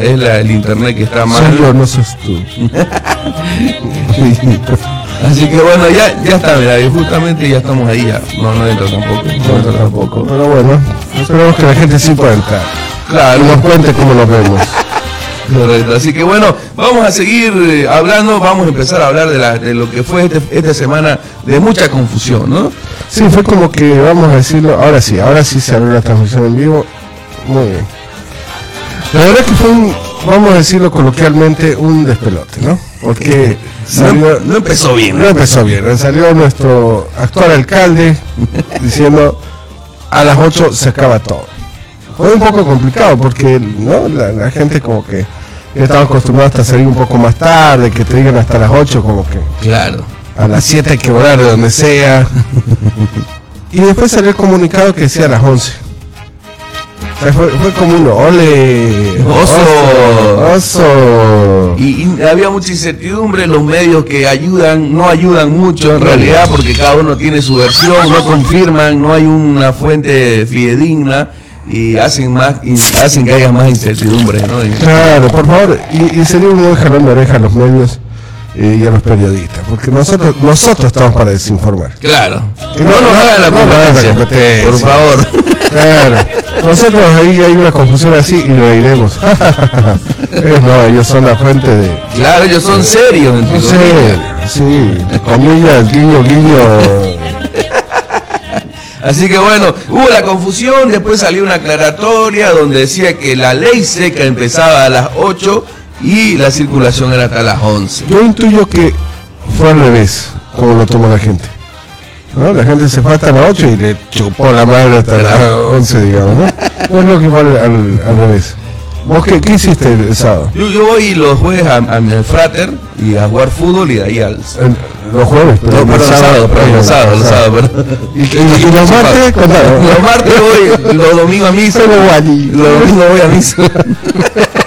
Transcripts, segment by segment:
es la, el internet que está mal. Yo, no sos tú. Así que bueno, ya, ya está, mira, y justamente ya estamos ahí, ya. No, no entra tampoco. No entra tampoco. Pero bueno, esperemos que la gente sí pueda entrar. Claro, Y nos cuente cómo lo vemos. Correcto, así que bueno, vamos a seguir eh, hablando, vamos a empezar a hablar de, la- de lo que fue este- esta semana de mucha confusión, ¿no? Sí, fue como que, vamos a decirlo, ahora sí, ahora sí se abrió la transmisión en vivo. Muy bien. La verdad que fue un, vamos a decirlo coloquialmente, un despelote, ¿no? Porque salió, No, no empezó bien. no empezó bien. Salió nuestro actual alcalde diciendo a las 8 se acaba todo. Fue un poco complicado porque ¿no? la, la gente como que estaba acostumbrada hasta salir un poco más tarde, que te digan hasta las 8 como que Claro. a las 7 hay que volar de donde sea. Y después salió el comunicado que decía a las 11. Sea, fue, fue como uno, ole, Oso. oso. Y, y había mucha incertidumbre, los medios que ayudan, no ayudan mucho en realidad, porque cada uno tiene su versión, no confirman, no hay una fuente fidedigna y hacen más hacen que haya más incertidumbre, ¿no? Claro, por favor, y, y sería un buen jalón de oreja a los medios y a los periodistas, porque nosotros nosotros estamos para desinformar. Claro. Y No nos hagan la no nos hagan la competencia, competencia. por favor. Claro, nosotros ahí hay una confusión así y lo diremos. ellos no, ellos son la fuente de... Claro, ellos son serios. No sé, sí, comillas, guiño, guiño. Así que bueno, hubo la confusión, después salió una aclaratoria donde decía que la ley seca empezaba a las 8 y la circulación era hasta las 11. Yo intuyo que fue al revés, como lo tomó la gente. ¿no? La gente se fue hasta las 8 y le chupó la madre hasta las 11, digamos, ¿no? No es lo que fue al, al- al revés. ¿Vos qué, qué hiciste el, sábado? Yo, yo voy los jueves a, a mi frater y a jugar fútbol y de ahí al... El- los jueves, No, el perdón, los sábados, los sábados, perdón. ¿Y, y- los martes? Los martes voy, los domingos a misa, Pero los domingos voy a misa.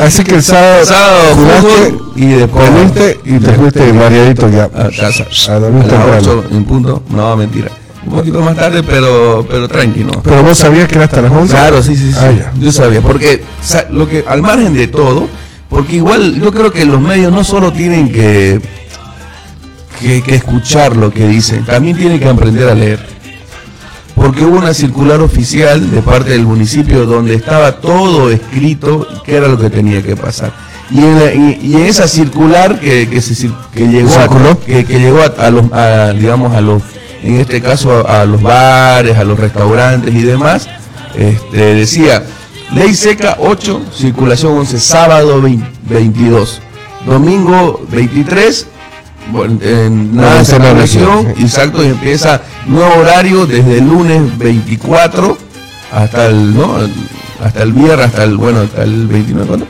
Así que el sábado, Sábado jugaste, y después comiste y te fuiste mareadito ya. a casa. A dormir a las temprano. 8 en punto. No, mentira. Un poquito más tarde, pero, pero tranquilo. Pero vos sabías que era hasta las 11. Claro, sí, sí, sí. Ah. Yo sabía, porque lo que al margen de todo, porque igual yo creo que los medios no solo tienen que, que, que escuchar lo que dicen, también tienen que aprender a leer. Porque hubo una circular oficial de parte del municipio donde estaba todo escrito qué era lo que tenía que pasar. Y en, la- y- y en esa circular que, que, se cir- que llegó, a, que, que llegó a, a los, a, digamos, a los, en este caso a, los bares, a los restaurantes y demás, este, decía, ley seca 8, circulación 11, sábado 20 22, domingo 23, bueno, en nada de No, celebración, sí. exacto, y empieza nuevo horario desde el lunes 24 hasta el, ¿no? hasta el viernes, hasta el, bueno, hasta el 29, ¿cuándo?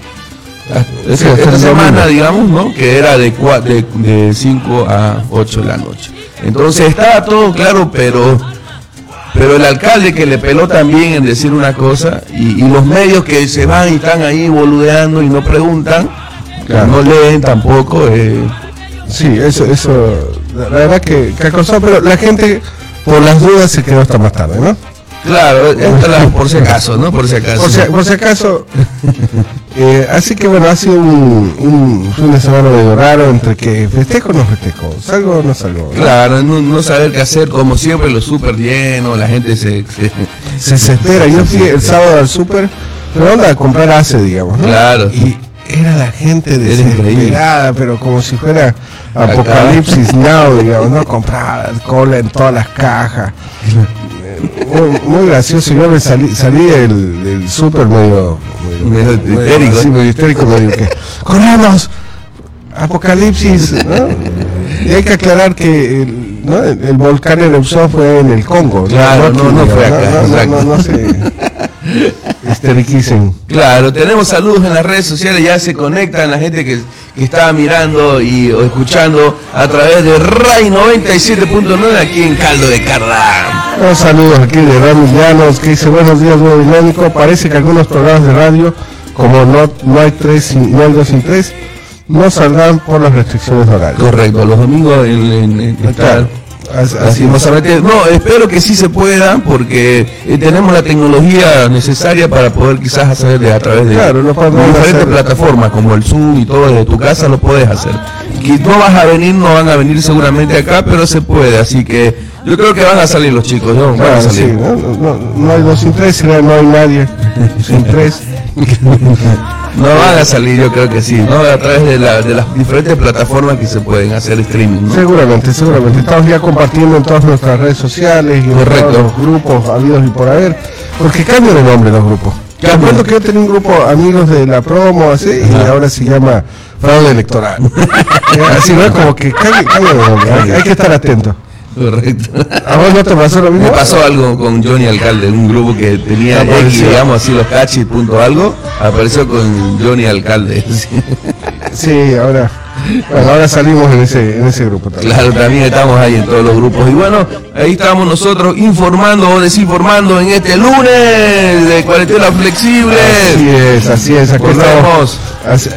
Hasta- Sí, semana, digamos, ¿no? Que era de, cua- de, de 5 a 8 de la noche. Entonces estaba todo claro, pero pero el alcalde que le peló también en decir una cosa y, y los medios que se van y están ahí boludeando y no preguntan, Claro. no leen tampoco. eh, Sí, eso, eso, la la verdad que, que acosó, pero la gente, por las dudas, se quedó hasta más tarde, ¿no? claro, la- por si acaso, ¿no? Por si acaso. Por si, por si acaso, eh, así que bueno, ha sido un, un fin de semana medio raro entre que festejo o no festejo, salgo o no salgo. ¿no? Claro, no, no saber qué hacer, como siempre, lo súper lleno, la gente se... se- Se desespera. Yo fui el sábado al súper, pero onda a comprar ACE, digamos, ¿no? Claro. Y era la gente desesperada, pero como si fuera apocalipsis now, digamos, ¿no? Compraba cola en todas las cajas. Muy, muy gracioso, yo me salí, salí del, del súper medio, Medio histérico. así, medio histérico, medio que, ¡corremos! Apocalipsis, ¿no? Y hay que aclarar que el, ¿no? el, el volcán erupción fue en el Congo. Claro, aquí, no, no fue acá, No, no, no, no se histeriquicen. Claro, tenemos saludos en las redes sociales, ya se conectan la gente que, que estaba mirando y o escuchando a través de RAI 97.9 aquí en Caldo de Carda. Unos saludos aquí de Rami Llanos que dice buenos días, nuevo dinámico. Parece que algunos programas de radio, como no, no hay tres sin, no hay dos sin tres, no saldrán por las restricciones horarias. Correcto, los domingos en, en- en- está- Claro. Así- así- Lastimosamente, no, espero que sí se pueda porque eh, tenemos la tecnología necesaria para poder quizás hacer de- a través de Claro, podemos diferentes hacer. plataformas como el Zoom y todo desde tu casa lo puedes hacer. Que no vas a venir, no van a venir seguramente acá, pero se puede, así que yo creo que van a salir los chicos, ¿no? Van a Claro, sí, salir. ¿no? No, no- no hay dos sin tres, no hay nadie sin tres. No van a salir, yo creo que sí, ¿no? A través de, la- de las diferentes plataformas que se pueden hacer streaming, ¿no? Seguramente, seguramente. Estamos ya compartiendo en todas nuestras redes sociales y en Correcto. todos los grupos habidos y por haber. Porque cambian de nombre los grupos. Te acuerdo que yo tenía un grupo amigos de la promo, así, y ahora se llama fraude electoral. Eh, así, ¿no? Como que de nombre. Hay, hay que estar atento. Correcto. ¿A vos no te pasó lo mismo? Me pasó algo con Johnny Alcalde, un grupo que tenía X, Apareció. digamos así, los cachis, punto algo, apareció con Johnny Alcalde. Sí, ahora, bueno, ahora salimos en ese, en ese grupo también. Claro, también estamos ahí en todos los grupos. Y bueno, ahí estamos nosotros informando o desinformando en este lunes de cuarentena flexible. Así es, así es. Aquí estamos. Así-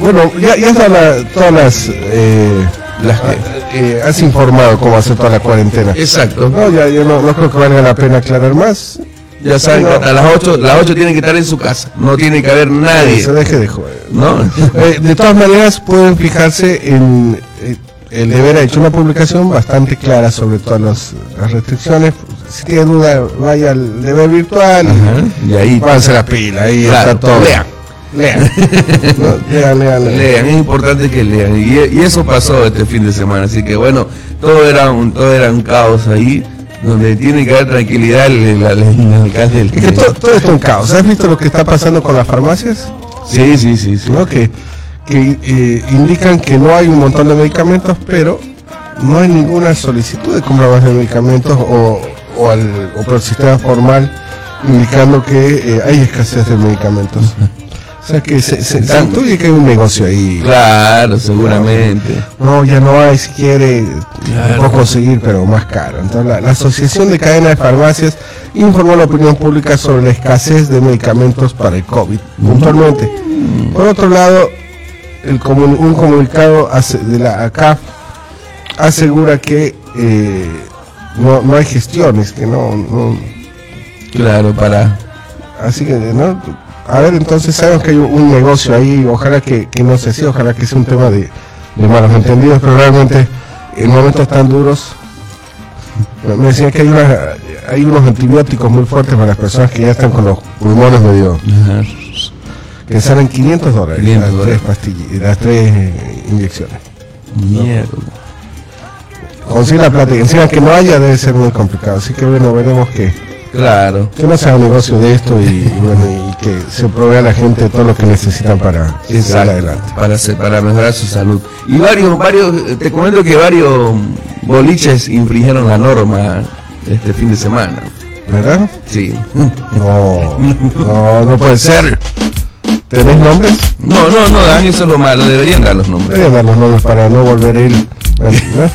bueno, ya, ya están la- todas las... Eh, Las que- eh, has informado cómo hacer toda la cuarentena. Exacto. No, ya, yo no, no creo que valga la pena aclarar más. Ya saben que hasta las 8, las 8 tienen que estar en su casa. No tiene que haber nadie. Se deje de joder. ¿No? Eh, de todas maneras, pueden fijarse en... eh, el deber ha hecho una publicación bastante clara sobre todas las, las restricciones. Si tiene duda, vaya al deber virtual Ajá, y ahí pónganse la pila. Ahí Claro, está todo. lean. Lean. No, lean, lean, lean. lean, es importante que lean. Y, y eso pasó este fin de semana. Así que bueno, todo era un, todo era un caos ahí, donde tiene que haber tranquilidad el, alcalde. del- Es que todo, todo esto es un caos. ¿Has visto lo que está pasando con las farmacias? Sí, sí, sí, sí. ¿No? Que, que eh, indican que no hay un montón de medicamentos, pero no hay ninguna solicitud de compra más de medicamentos o, o, al, o por el sistema formal indicando que eh, hay escasez de medicamentos. O sea que se, se, se intuye que hay un negocio ahí. Claro, seguramente. No, ya no hay, si quiere, Claro. puedo conseguir, pero más caro. Entonces, la, la Asociación de Cadenas de Farmacias informó a la opinión pública sobre la escasez de medicamentos para el COVID, puntualmente. Por otro lado, el comun- un comunicado de la ACAF asegura que eh, no, no hay gestiones, que no, no Claro, para. Así que, ¿no? A ver, entonces sabemos que hay un negocio ahí, ojalá que, que no sea así, ojalá que sea un tema de, de malos entendidos, pero realmente en momentos tan duros, me decían que hay, una- hay unos antibióticos muy fuertes para las personas que ya están con los pulmones medio, Ajá. que salen 500 dólares, 500 las dólares. tres pastillas, las tres eh, inyecciones. Mierda. Conseguir la plata y encima que no haya debe ser muy complicado, así que bueno, veremos que, Claro. que no sea un negocio de esto y, y bueno, y que se provea a la gente todo lo que necesitan para Exacto, adelante. para, mejorar su salud. Y varios, varios, eh, te comento que varios boliches infringieron la norma este fin de semana. ¿Verdad? Sí. No, no, no puede ser. ¿Tenés nombres? No, no, no, dan eso es lo malo, deberían dar los nombres. Deberían dar los nombres para no volver a ir. ¿verdad?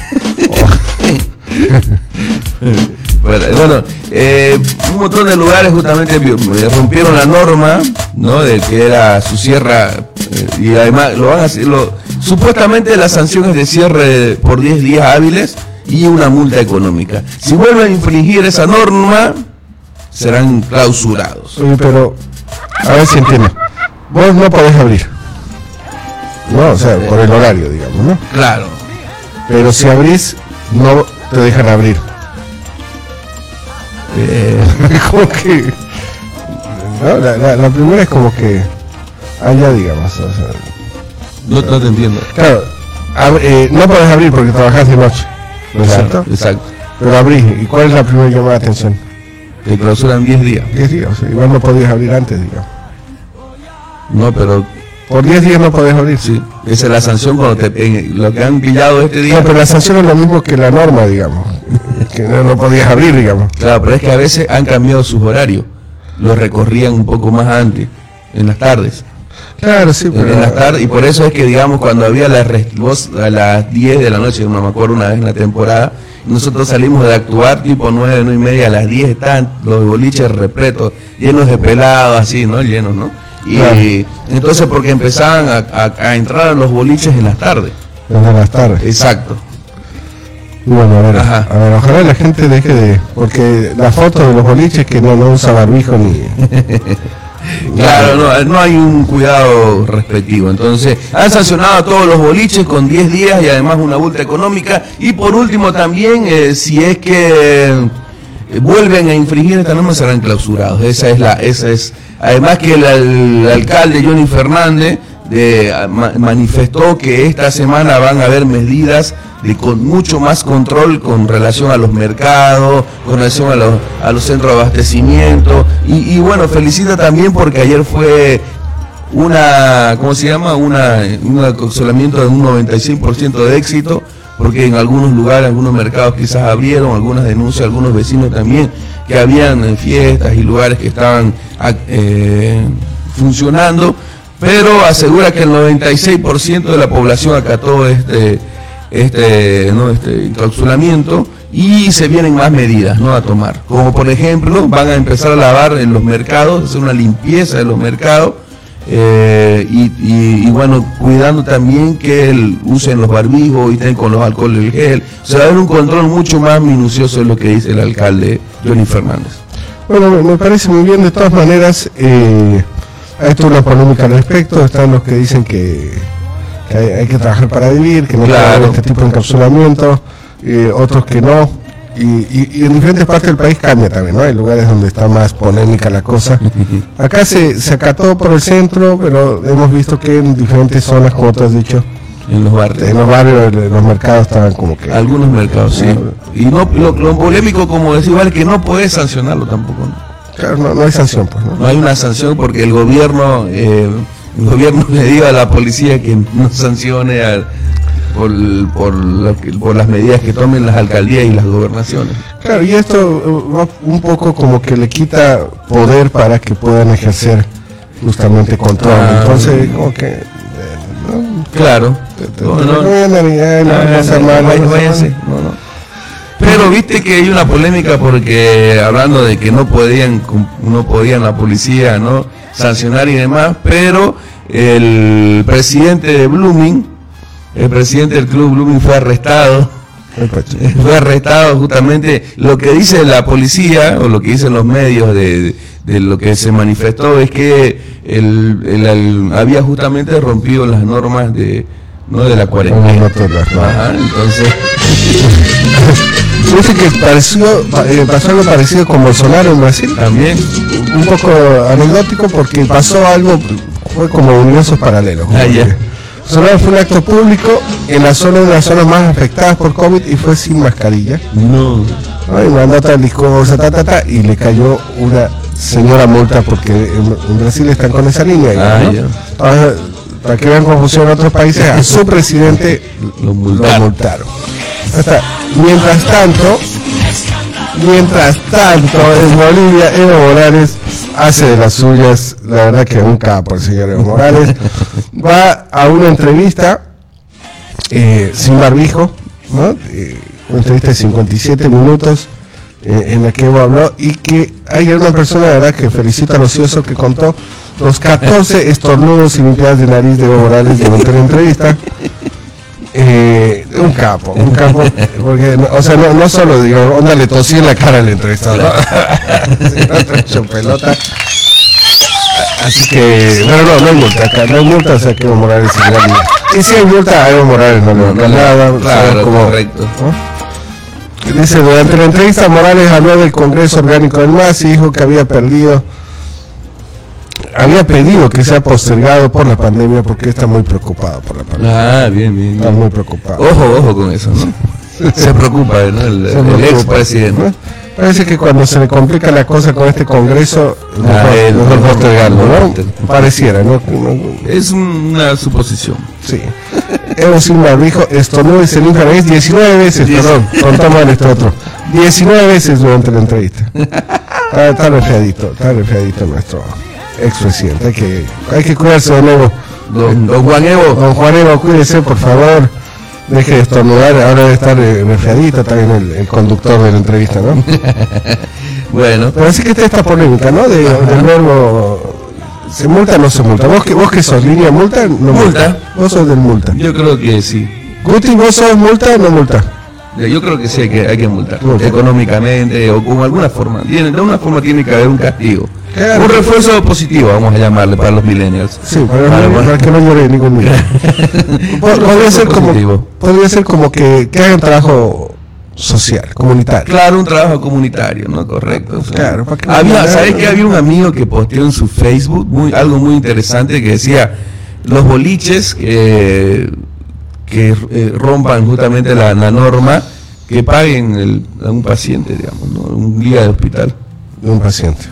Bueno, eh, un montón de lugares justamente eh, rompieron la norma, ¿no? De que era su sierra eh, y además lo van a hacer, lo- supuestamente la sanción es de cierre por 10 días hábiles y una multa económica. Si vuelven a infringir esa norma, serán clausurados. Oye, pero, a ver si entiendo. Vos no podés abrir. No, o sea, por el horario, digamos, ¿no? Claro. Pero si abrís, no te dejan abrir. Eh, como que. No, la, la- la primera es como que. Allá, digamos. o sea, no, no te entiendo. claro, ab- eh, no podés abrir porque trabajás de noche. ¿No es Claro, cierto? exacto. Pero abrís. ¿Y cuál es la primera llamada de atención? Te clausuran 10 días. 10 días. o sea, igual no podías abrir antes, digamos. No, pero Por 10 días no podés abrir. sí, esa es la sanción cuando te, en- lo que han pillado este día. No, pero la sanción es lo mismo que la norma, digamos. que no, no podías abrir, digamos. Claro, pero es que a veces han cambiado sus horarios. Los recorrían un poco más antes, en las tardes. Claro, sí, pero. en las tardes, y por eso es que, digamos, cuando había las rest- vos a las 10 de la noche, no me acuerdo una vez en la temporada, nosotros salimos de actuar tipo 9, 9 y media, a las 10 están los boliches repletos, llenos de pelados, así, ¿no? Llenos, ¿no? Y Claro. entonces porque empezaban a, a- a entrar a los boliches en las tardes. Desde las tardes. Exacto. Y bueno, a ver, Ajá. a ver, ojalá la gente deje de... Porque la foto de los boliches que no, no usa barbijo ni... Claro, no, no hay un cuidado respectivo. Entonces, han sancionado a todos los boliches con 10 días y además una multa económica. Y por último también, eh, si es que vuelven a infringir esta norma, serán clausurados. Esa es la, esa es. Además que el, alcalde Johnny Fernández de, ma- manifestó que esta semana van a haber medidas de con mucho más control con relación a los mercados, con relación a los, a los centros de abastecimiento. Y, y bueno, felicita también porque ayer fue una, ¿cómo se llama? Una, un aconsolamiento de un 96% de éxito, porque en algunos lugares, algunos mercados quizás abrieron, algunas denuncias, algunos vecinos también, que habían eh, fiestas y lugares que estaban ac- eh, funcionando, pero asegura que el 96% de la población acató este, este, ¿no? este encapsulamiento y se vienen más medidas ¿no? a tomar. Como por ejemplo, van a empezar a lavar en los mercados, hacer una limpieza de los mercados eh, y, y- y bueno, cuidando también que el- usen los barbijos y estén con los alcoholes del gel. O sea, va a haber un control mucho más minucioso de lo que dice el alcalde Johnny Fernández. Bueno, me- parece muy bien. De todas maneras, eh, hay toda una polémica al respecto. Están los que dicen que, que hay, hay que trabajar para vivir, que no Claro. este tipo de encapsulamiento, eh, otros que no. Y, y- y en diferentes partes del país cambia también, ¿no? Hay lugares donde está más polémica la cosa. Acá se, se acató por el centro, pero hemos visto que en diferentes zonas, como tú has dicho, En los barrios. en los barrios, los mercados estaban como que... Algunos mercados, sí. Y no, lo, lo polémico, como decía, igual que no puedes sancionarlo tampoco. Claro, no, no hay sanción, pues, ¿no? No hay una sanción porque el gobierno, eh, el gobierno le diga a la policía que no sancione a- por, por, que- por las medidas que tomen las alcaldías y las gobernaciones. Claro, y esto eh, va un poco como que le quita poder para que puedan ejercer justamente control. Ah. Entonces, como que... Claro. No, no, no. Pero viste que hay una polémica porque hablando de que no podían no podían la policía no sancionar y demás, pero el presidente de Blooming, el presidente del club Blooming fue arrestado pacho. fue arrestado justamente lo que dice la policía o lo que dicen los medios de, de lo que se manifestó es que el, el- el- había justamente rompido las normas de no de la cuarentena. Ajá, entonces Dice que pareció, eh, pasó algo parecido con Bolsonaro en Brasil. también Un poco anecdótico porque pasó algo, fue como universos paralelos. Ah, ya. Bolsonaro fue un acto público en la zona de las zonas más afectadas por COVID y fue sin mascarilla. no ¿no? Y mandó tal discosa, ta, ta, ta, y le cayó una señora multa porque en, en Brasil están con esa línea. Ah, ¿no? ya. Ahora, para que vean confusión en otros países, a su presidente Lo lo multaron. Mientras tanto, mientras tanto, en Bolivia, Evo Morales hace de las suyas, la verdad que un capo el señor Evo Morales, va a una entrevista eh, sin barbijo, ¿no? Eh, una entrevista de 57 minutos eh, en la que Evo habló y que hay una persona, la verdad, que felicita a los ocioso que contó los 14 estornudos y limpiadas de nariz de Evo Morales durante la entrevista. Eh, un capo, un capo, porque, o sea, no, no solo digo, onda le tosí en la cara al entrevistador, ¿no? Pelota. Así que, no, no, no hay multa acá, no hay multa, o sea que Evo Morales llama. Y si hay multa a Evo Morales no le va nada, claro como- correcto ¿no? Dice, durante la entrevista Morales habló del Congreso Orgánico del MAS y dijo que había perdido, había pedido que sea postergado por la pandemia porque está muy preocupado por la pandemia. ah bien bien, Está muy preocupado. ojo ojo con eso no se preocupa ¿no? el, Se el preocupa, expresidente ¿no? Parece que cuando se le complica la cosa con este Congreso, Ah, mejor mejor- postergarlo, ¿no? Pareciera, ¿no? No- es una suposición Sí. Evo Silva dijo, se limpia la nariz 19 veces, perdón, contó mal este otro. 19 veces durante la entrevista. Está, está está nuestro expresidente. Hay que, hay que cuidarse, don Evo. don, don Juan Evo Don Juan Evo, cuídese, por favor. Deje de estornudar, ahora debe estar eh, resfriadito también el, el conductor de la entrevista, ¿no? bueno Pero así que está esta polémica, ¿no? De, del verbo, ¿se multa o no se multa? ¿Vos que, vos que sos línea multa? No Multa. Vos sos del multa. yo creo que sí Guti, ¿vos sos multa o no multa? Yo creo que sí hay que, hay que multar. Económicamente o con alguna forma. Tiene, de alguna forma tiene que haber un castigo. Un refuerzo positivo, vamos a llamarle, para los millennials. Sí, para, Para- para que no llore ningún niño. Po- podría, ser como, podría ser como que, que hagan trabajo social, comunitario. Claro, un trabajo comunitario, ¿no? Correcto. o sea, Claro, ¿para qué había, ¿Sabes que había un amigo que posteó en su Facebook muy, algo muy interesante que decía los boliches que, que eh, rompan justamente la, norma que paguen el- a un paciente, digamos, ¿no? Un día de hospital. de un paciente.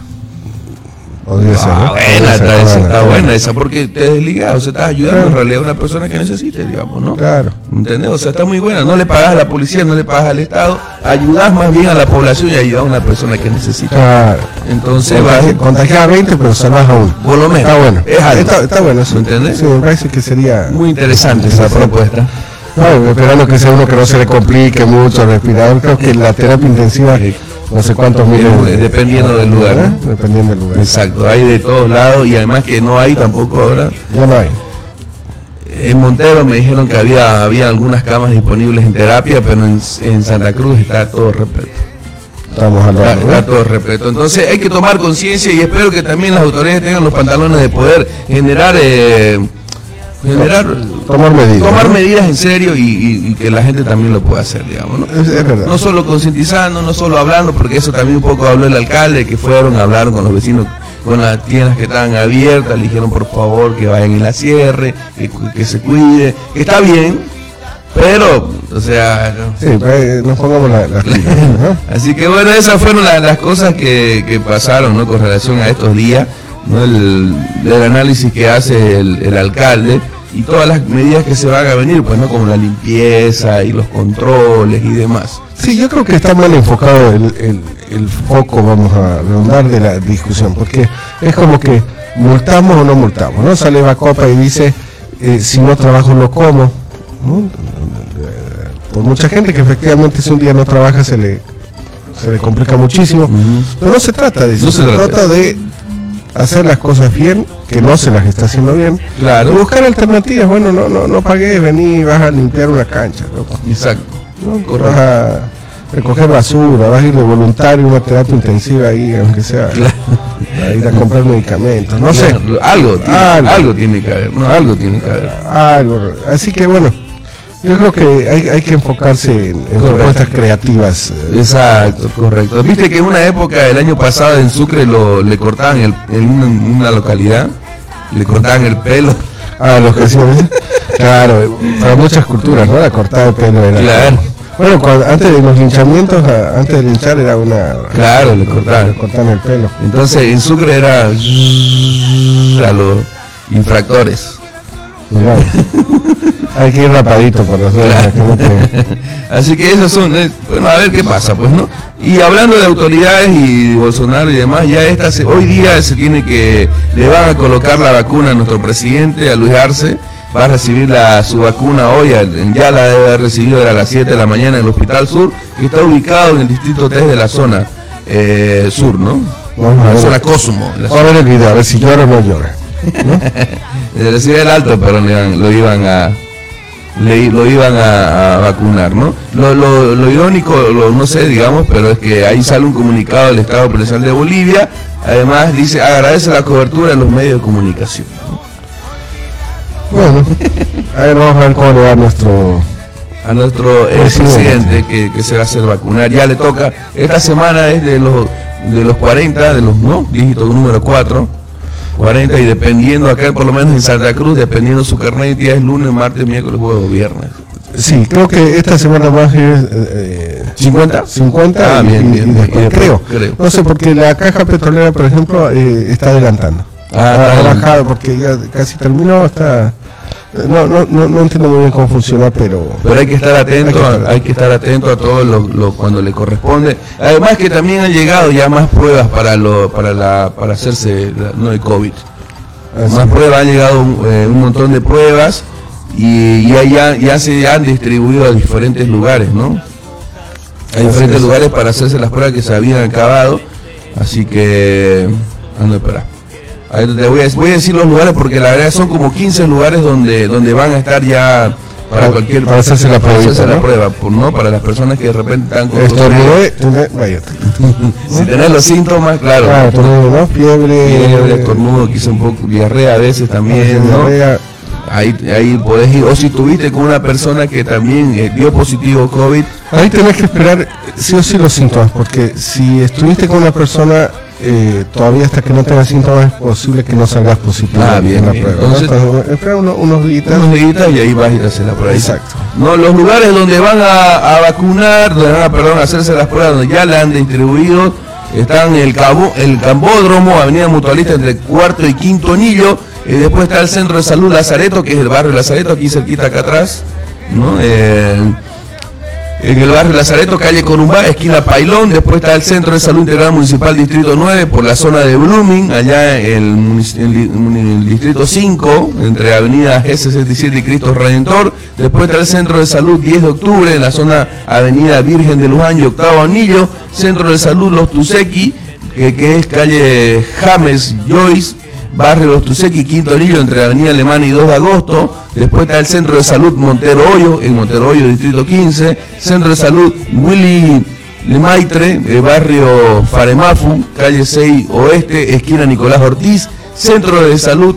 Podría ser, Ah, buena, ser, está, esa, buena, está buena. buena esa, porque te desligas, o sea, estás ayudando Claro. en realidad a una persona que necesite, digamos, ¿no? Claro. ¿Entendés? O sea, está muy buena. No le pagas a la policía, no le pagas al Estado, ayudas más bien a la población y ayudas a una persona que necesita. Claro. Entonces, Contagi- va, Contagiar a 20, pero salvas a uno. por lo menos. Está bueno. Es algo. Está, está bueno eso. ¿Me entendés? Sí, me parece que sería. Muy interesante esa propuesta. No, esperando que sea uno que no se le complique mucho el respirador. Creo que la terapia intensiva, no sé cuántos miles. Eh, dependiendo del lugar, ¿Eh? Dependiendo del lugar. Exacto, hay de todos lados y además que no hay tampoco ahora. Ya no hay. En Montero me dijeron que había, había algunas camas disponibles en terapia, pero en, en Santa Cruz está todo repleto. Estamos Está, hablando. está ¿no? todo repleto. Entonces hay que tomar conciencia y espero que también las autoridades tengan los pantalones de poder generar eh, generar Tomar medidas. tomar ¿no? medidas en serio y, y- y que la gente también lo pueda hacer, digamos. ¿no? Es, es verdad. No solo concientizando, no solo hablando, porque eso también un poco habló el alcalde, que fueron, hablaron con los vecinos, con las tiendas que estaban abiertas, le dijeron por favor que vayan en la cierre, que, que se cuide, que está bien, pero, o sea, no. Sí, pues, nos pongamos la- las. ¿no? Así que bueno, esas fueron la- las cosas que, que pasaron ¿no? con relación a estos días, ¿no? el, el análisis que hace el, el alcalde y todas las medidas que se van a venir, pues no como la limpieza y los controles y demás. Sí, yo creo que está mal enfocado el, el, el foco, vamos a redondar, de la discusión, porque es como que multamos o no multamos, ¿no? Sale la copa y dice, eh, si no trabajo no como, ¿no? Por mucha gente que efectivamente si un día no trabaja se le, se le complica muchísimo, pero no se trata de eso, No se, se trata trata de hacer las cosas bien, que no se las está haciendo bien, Claro. y buscar alternativas, bueno, no, no, no pagué, vení, vas a limpiar una cancha, loco. Exacto. ¿no? Vas a recoger basura, vas a ir de voluntario a una terapia intensiva ahí, aunque sea a ir a comprar medicamentos, no sé, Claro, Algo, tiene, Algo. algo. tiene que haber, ¿no? Algo tiene que haber. algo. Así que bueno, yo creo que hay, hay que enfocarse en, en propuestas creativas. eh, Exacto, correcto. Viste que en una época, el año pasado en Sucre, lo, le cortaban el, en una, localidad, le cortaban el pelo. a los que decían, claro, para muchas culturas, ¿no? La cortada de pelo era. Claro. Bueno, cuando- antes de los linchamientos, antes de linchar era una. Claro, le cortaban. le cortaban el pelo. Entonces en Sucre era a los infractores. Hay que ir rapadito que no te- Así que esos son, eh, bueno, a ver qué pasa, pues, ¿no? Y hablando de autoridades y Bolsonaro y demás, ya esta se- hoy día se tiene que, le van a colocar la vacuna a nuestro presidente, a Luis Arce, va a recibir la, su vacuna hoy, ya la debe haber recibido a las 7 de la mañana en el Hospital Sur, que está ubicado en el distrito 3 de la zona eh, sur, ¿no? Vamos a La zona Cosmo. la Vamos a ver el video, a ver si llora o no llora. de la ciudad del Alto, pero lo iban a le- lo iban a, a vacunar, ¿no? Lo, lo, lo irónico, lo- no sé, digamos, pero es que ahí sale un comunicado del Estado Policial de Bolivia, además dice, agradece la cobertura de los medios de comunicación. Bueno, a ver, vamos a ver cómo le va nuestro. A nuestro eh, Presidente. que se va a hacer vacunar, ya le toca, esta semana es de los de los 40, de los no, dígito número 4, 40 y dependiendo acá por lo menos en Santa Cruz, dependiendo su carnet, día es lunes, martes, miércoles, jueves o viernes. Sí, creo que esta semana más es. eh, ¿50? 50 Ah, y, bien, bien, y creo. creo. No sé, porque la caja petrolera, por ejemplo, eh, está adelantando. Ah, está ha, bajado porque ya casi terminó. Está, no, no, no, no entiendo muy bien cómo funciona, pero. Pero hay que estar atento, Hay que estar- hay que estar atento a todo lo, lo- cuando le corresponde. Además que también han llegado ya más pruebas para lo, para la, para hacerse la- no el COVID. así. Más pruebas, han llegado un, eh, un montón de pruebas y ya, ya, ya se han distribuido a diferentes lugares, ¿no? Hay Así diferentes es. lugares para hacerse las pruebas que se habían acabado, así que ando a esperar. Te voy a, voy a decir los lugares porque la verdad son como 15 lugares donde, donde van a estar ya para cualquier para hacerse la para hacerse la ¿no? prueba, por- ¿no? Para las personas que de repente están con vaya. si tenés los síntomas, claro, Claro, estornudo, ¿no? Fiebre. fiebre, estornudo, quizá un poco diarrea a veces también, ¿no? diarrea. Ahí, ahí podés ir, o si estuviste con una persona que también eh, dio positivo COVID, Ahí tenés que esperar eh, sí o sí los síntomas, porque si estuviste con una persona eh, todavía hasta que no tenga síntomas es posible que no salgas positivo Ah, en bien, la bien. prueba. ¿no? Entonces- espera unos, unos días. unos días y ahí vas a ir a hacer la prueba. Exacto. No, los lugares donde van a, a vacunar, donde van a, perdón, a hacerse las pruebas, donde ya la han distribuido, están el, cabo, el Cambódromo, Avenida Mutualista entre cuarto y quinto anillo, y después está el Centro de Salud Lazareto, que es el barrio Lazareto, aquí cerquita acá atrás, ¿no? Eh, en el barrio Lazareto, calle Corumbá, esquina Pailón, después está el Centro de Salud Integral Municipal Distrito 9, por la zona de Blooming, allá en el, Distrito 5, entre Avenida G67 y Cristo Redentor, después está el Centro de Salud 10 de Octubre, en la zona Avenida Virgen de Luján y Octavo Anillo, Centro de Salud Los Tusequi, que, que es calle James Joyce, Barrio Los Tusequi, Quinto Anillo, entre Avenida Alemana y 2 de agosto. Después está el Centro de Salud Montero Hoyo, en Montero Hoyo, Distrito 15. Centro de Salud Willy Lemaitre, eh, Barrio Faremafu, calle 6 Oeste, esquina Nicolás Ortiz. Centro de Salud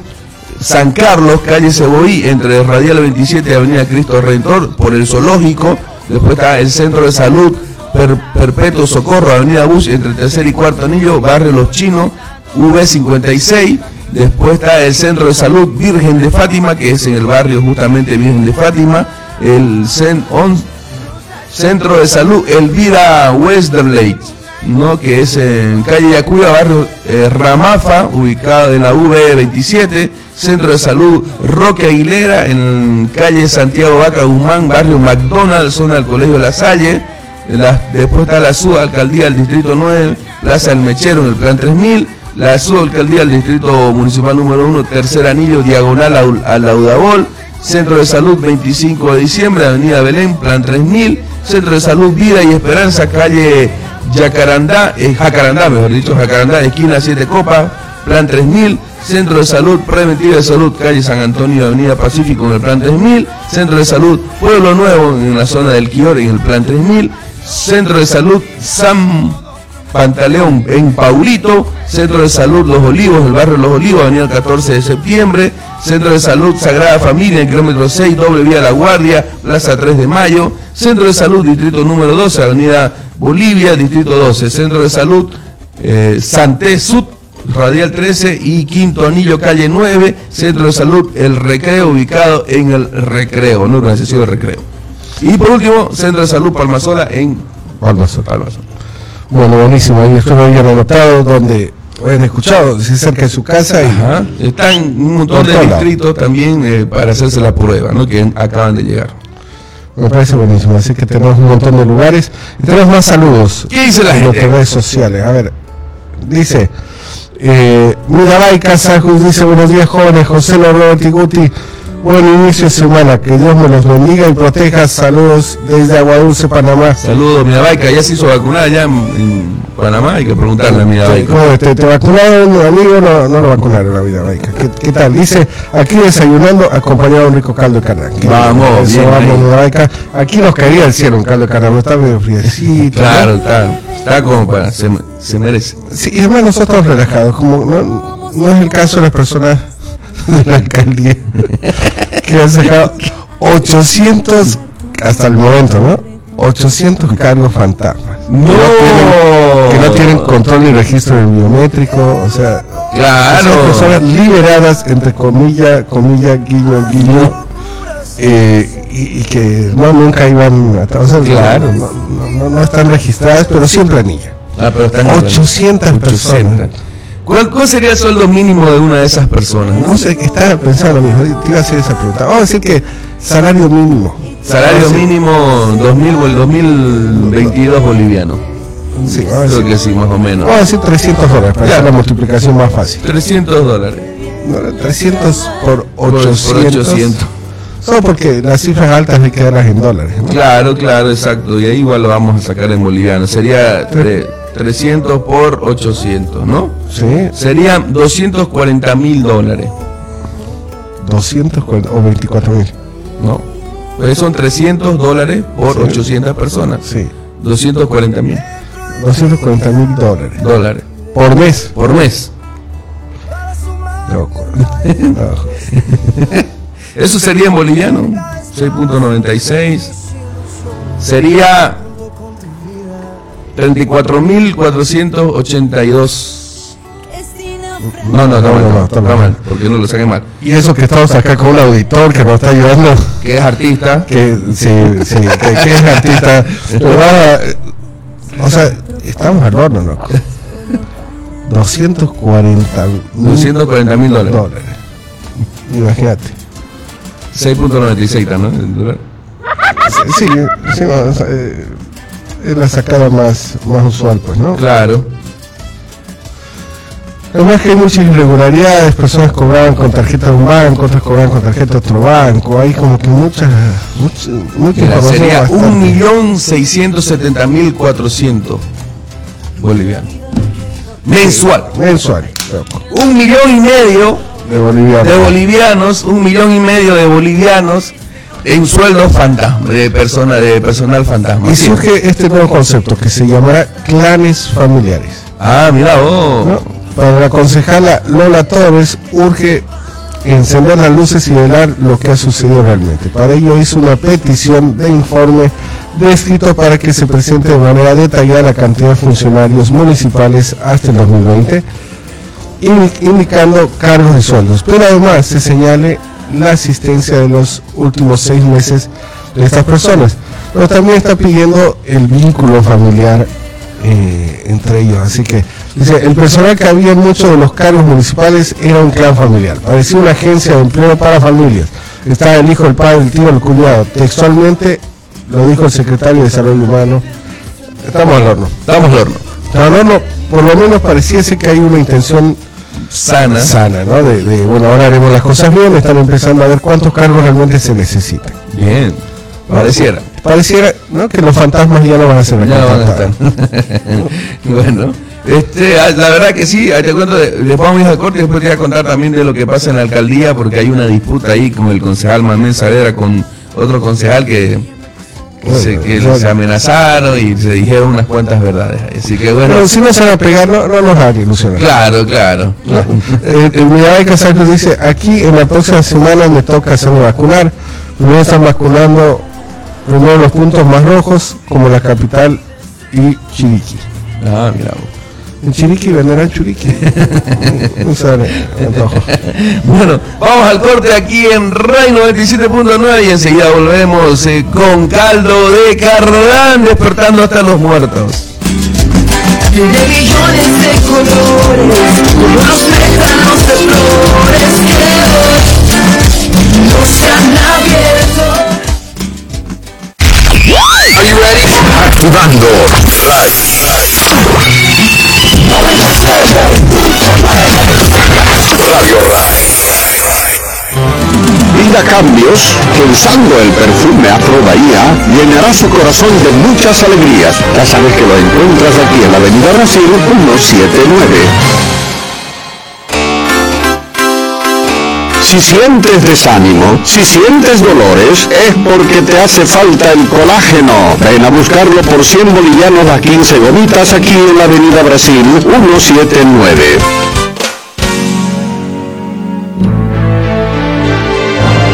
San Carlos, calle Ceboí, entre Radial 27 y Avenida Cristo Redentor, por el Zoológico. Después está el Centro de Salud Per- Perpetuo Socorro, Avenida Bus, entre tercer y cuarto anillo, Barrio Los Chinos, V56. Después está el Centro de Salud Virgen de Fátima, que es en el barrio justamente Virgen de Fátima. El cen- on- Centro de Salud Elvira Westerley, ¿no? que es en calle Yacuya, barrio eh, Ramafa, ubicado en la V27. Centro de Salud Roque Aguilera, en calle Santiago Vaca Guzmán, barrio McDonald's, zona del Colegio La Salle. La- después está la Subalcaldía del Distrito 9, Plaza del Mechero en el Plan 3000. La Subalcaldía del Distrito Municipal número 1, tercer anillo, diagonal al a Laudabol. Centro de Salud 25 de diciembre, Avenida Belén, Plan 3000. Centro de Salud Vida y Esperanza, calle Yacarandá, eh, Jacarandá, mejor dicho, Jacarandá, esquina 7 Copas, Plan 3000. Centro de Salud Preventiva de Salud, calle San Antonio, Avenida Pacífico, en el Plan 3000. Centro de Salud Pueblo Nuevo, en la zona del Quior, en el Plan 3000. Centro de Salud San Pantaleón en Paulito, Centro de Salud Los Olivos, el barrio Los Olivos, avenida 14 de septiembre, Centro de Salud Sagrada Familia en kilómetro 6, doble vía La Guardia, Plaza 3 de Mayo, Centro de Salud Distrito número 12, avenida Bolivia, Distrito 12, Centro de Salud eh, Santé Sud, Radial 13 y Quinto Anillo, calle 9, Centro de Salud El Recreo, ubicado en el Recreo, ¿no? Organización de Recreo. Y por último, Centro de Salud Palmasola en Palmasola. Palmasola. Bueno, buenísimo. Ahí espero hayan anotado donde o hayan escuchado, si es cerca de su casa. Y, Ajá. Están un montón de distritos también eh, para hacerse la prueba, ¿no? Que acaban de llegar. Me parece buenísimo. Así que tenemos un montón de lugares. Y tenemos más saludos. ¿Qué dice la en gente? nuestras redes sociales. A ver, dice. Eh, Mirabai Casajus dice buenos días jóvenes, José Lorón Tiguti, buen inicio de semana, que Dios me los bendiga y proteja, saludos desde Aguadulce, Panamá. Saludos, Mirabaica. Ya se hizo vacunar allá en, en Panamá. Hay que preguntarle a Mirabaica. ¿Cómo te, te vacunaron, amigo? No, no lo vacunaron la vida baica. ¿Qué, qué tal? Dice, aquí desayunando, acompañado de un rico caldo de. Qué Vamos, eso, bien vamos. Mirabaica. Aquí nos caería el cielo un caldo de carne, está medio friecito. Claro, ¿no? está, está como para. Se, se merece. Sí, y además nosotros relajados, como no, no es el caso de las personas de la alcaldía que han sacado 800 hasta el momento, ¿no? 800 cargos fantasmas. ¡No! Que no tienen control ni registro biométrico, o sea, Claro. son personas liberadas, entre comillas, comillas, guiño, guiño, eh, y, y que no nunca iban a o sea, Claro. no, no, no- no están registradas, pero siempre anillan. Ah, pero están 800 personas. ¿Cuál, cuál sería el sueldo mínimo de una de esas personas? no? Sé, estaba pensando lo mismo, te iba a hacer esa pregunta. Vamos a decir que salario mínimo. Salario mínimo 2000 o el 2022 boliviano. Sí, Creo que sí, más o menos. vamos a decir 300 dólares para hacer la multiplicación más fácil. 300 dólares. No, 300 por Por- por 800. 800. Solo porque las cifras altas hay que darlas en dólares. ¿no? Claro, claro, exacto. Y ahí igual lo vamos a sacar en boliviano. Sería tre- 300 por 800, ¿no? Sí, Serían 240 mil dólares, 240 o 24 mil. ¿no? Pues son 300 dólares por Sí. 800 personas. Sí, 240 mil 240 mil dólares. dólares Por mes. por mes. Loco. Eso sería en boliviano. 6.96. Sería 34.482. No, no, está mal, No, no, está, mal. porque no lo saqué mal. Y eso que estamos acá con un auditor que nos está ayudando, Que es artista. que sí, sí, que, que es artista. O sea, estamos al horno, loco. 240 mil 240 mil dólares. dólares. Imagínate. 6.96 ¿no? Sí, sí, sea, eh, es la sacada más, más usual, pues, ¿no? Claro. Además que hay muchas irregularidades, personas cobraban con tarjeta de un banco, otras cobraban con tarjeta de otro banco, hay como que muchas, mucha, mucha Mira, información sería bastante. 1.670.400 bolivianos. Mensual. mensual, Un millón y medio de bolivianos. de bolivianos, un millón y medio de bolivianos en sueldos fantasma, de, persona, de personal fantasma. Y surge este nuevo concepto que se llamará clanes familiares. Ah, mira vos. ¿no? Para la concejala Lola Torres urge encender las luces y velar lo que ha sucedido realmente. Para ello hizo una petición de informe de escrito para que se presente de manera detallada la cantidad de funcionarios municipales hasta el 2020, indi- indicando cargos y sueldos. Pero además se señale la asistencia de los últimos seis meses de estas personas. Pero también está pidiendo el vínculo familiar eh, entre ellos. Así que dice, el personal que había en muchos de los cargos municipales era un clan familiar. Parecía una agencia de empleo para familias. Estaba el hijo, el padre, el tío, el cuñado. Textualmente lo dijo el secretario de Desarrollo Humano. Estamos al horno. Estamos al horno. Estamos al horno. Por lo menos pareciese que hay una intención Sana. sana, ¿no? De, de, bueno, ahora haremos las cosas bien, están empezando a ver cuántos cargos realmente se necesitan. Bien. Pareciera. Pareciera, ¿no? Que los fantasmas ya no van a ser Ya no van a estar. bueno. Este, ah, la verdad que sí, te cuento, de- después vamos a ir al corte y después te voy a contar también de lo que pasa en la alcaldía, porque hay una disputa ahí con el concejal Manuel Saavedra con otro concejal que, que se, que se amenazaron y se dijeron unas cuantas verdades. Así que bueno, Pero si no se van a pegar, no, no nos hagan ilusionar. claro, claro. Eh, El Miguel Casacos dice, aquí en la próxima semana me toca hacerme vacunar. Primero están vacunando primero los puntos más rojos, como la capital y Chiriquí. Ah, mira. vos. En Chiriquí venderán churiqui. No sabe, antojo. Bueno, vamos al corte aquí en Ray 97.9 y enseguida volvemos eh, con caldo de cardán despertando hasta los muertos. de millones de colores, pétalos de flores que no se han Activando cambios que usando el perfume Afro Bahía llenará su corazón de muchas alegrías. Ya sabes que lo encuentras aquí en la Avenida Brasil 179. Si sientes desánimo, si sientes dolores, es porque te hace falta el colágeno. Ven a buscarlo por 100 bolivianos a 15 gomitas aquí en la Avenida Brasil 179.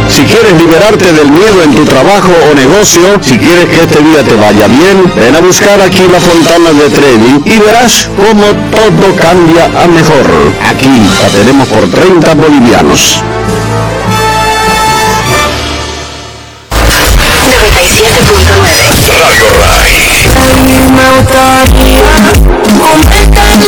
Si quieres liberarte del miedo en tu trabajo o negocio, si quieres que este día te vaya bien, ven a buscar aquí la Fontana de Trevi y verás cómo todo cambia a mejor. Aquí la tenemos por 30 bolivianos. 97.9 Radio Rai. Me gustaría completar romper todo,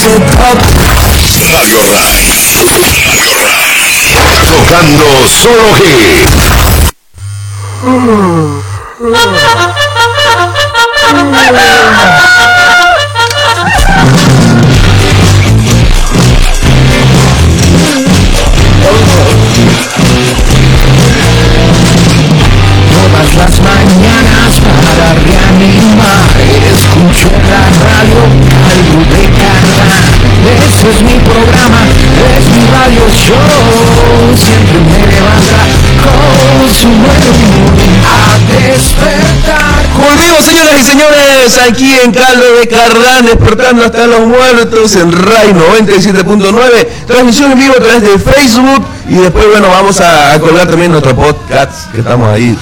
ese taco Radio Rai. Radio Rai. escuchando Solo Hits. Aquí en Caldo de Cardán, despertando hasta los muertos en RAI 97.9, transmisión en vivo a través de Facebook. Y después, bueno, vamos a, a colgar también nuestro podcast, que estamos ahí,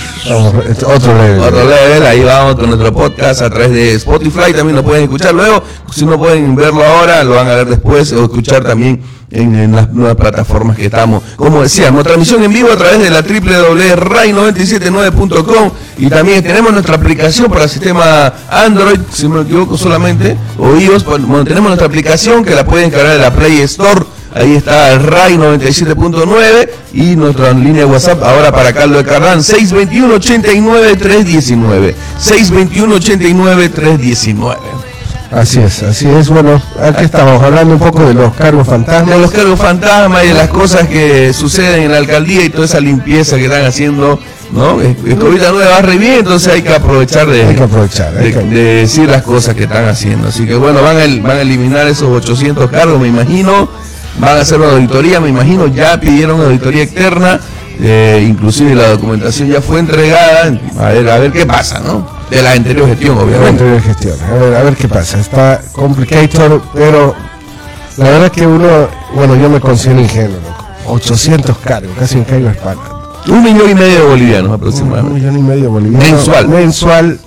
otro level. otro level, ahí vamos con nuestro podcast a través de Spotify, también lo pueden escuchar luego, si no pueden verlo ahora, lo van a ver después o escuchar también en, en las nuevas plataformas que estamos. Como decíamos, transmisión en vivo a través de la www.rai979.com y también tenemos nuestra aplicación para el sistema Android, si no me equivoco solamente, o iOS, tenemos nuestra aplicación que la pueden cargar de la Play Store. Ahí está el RAI 97.9 y nuestra línea de WhatsApp ahora para Carlos de Carrán 621 89 319 621 89 319 Así es, así es. Bueno, aquí estamos hablando un poco de los cargos fantasmas. de los cargos fantasmas y de las cosas que suceden en la alcaldía y toda esa limpieza que están haciendo, ¿no? Es- es que ahorita no le va re bien, entonces hay que aprovechar de, Hay que aprovechar, hay de, que- de decir las cosas que están haciendo. Así que bueno, van a, van a eliminar esos 800 cargos, me imagino. Van a hacer una auditoría, me imagino. Ya pidieron una auditoría externa. eh, inclusive la documentación ya fue entregada. A ver, a ver qué pasa, ¿no? De la anterior gestión, obviamente. Entre gestión. A ver, a ver qué pasa. Está complicated, pero la verdad que uno, bueno, yo me considero ingenuo, loco. 800 cargos, casi caigo a espalda. Un millón y medio de bolivianos Un aproximadamente. millón y medio boliviano. Mensual. Mensual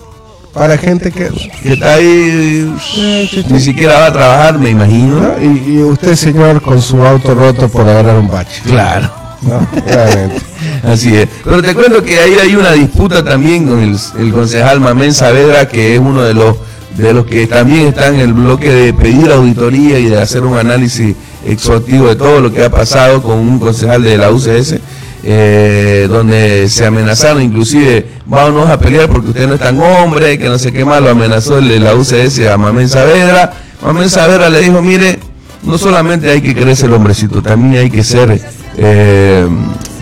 para gente que... Que está ahí, ni siquiera va a trabajar, me imagino. ¿no? Y, y usted, señor, con su auto roto por agarrar un bache. Claro. Así es. Pero te cuento que ahí hay una disputa también con el, concejal Mamén Saavedra, que es uno de los de los que también está en el bloque de pedir auditoría y de hacer un análisis exhaustivo de todo lo que ha pasado con un concejal de la UCS, eh, donde se amenazaron, inclusive, vámonos a pelear porque usted no es tan hombre, que no sé qué más, lo amenazó el de la UCS a Mamén Saavedra. Mamén Saavedra le dijo, mire, no solamente hay que creerse el hombrecito, también hay que ser, eh,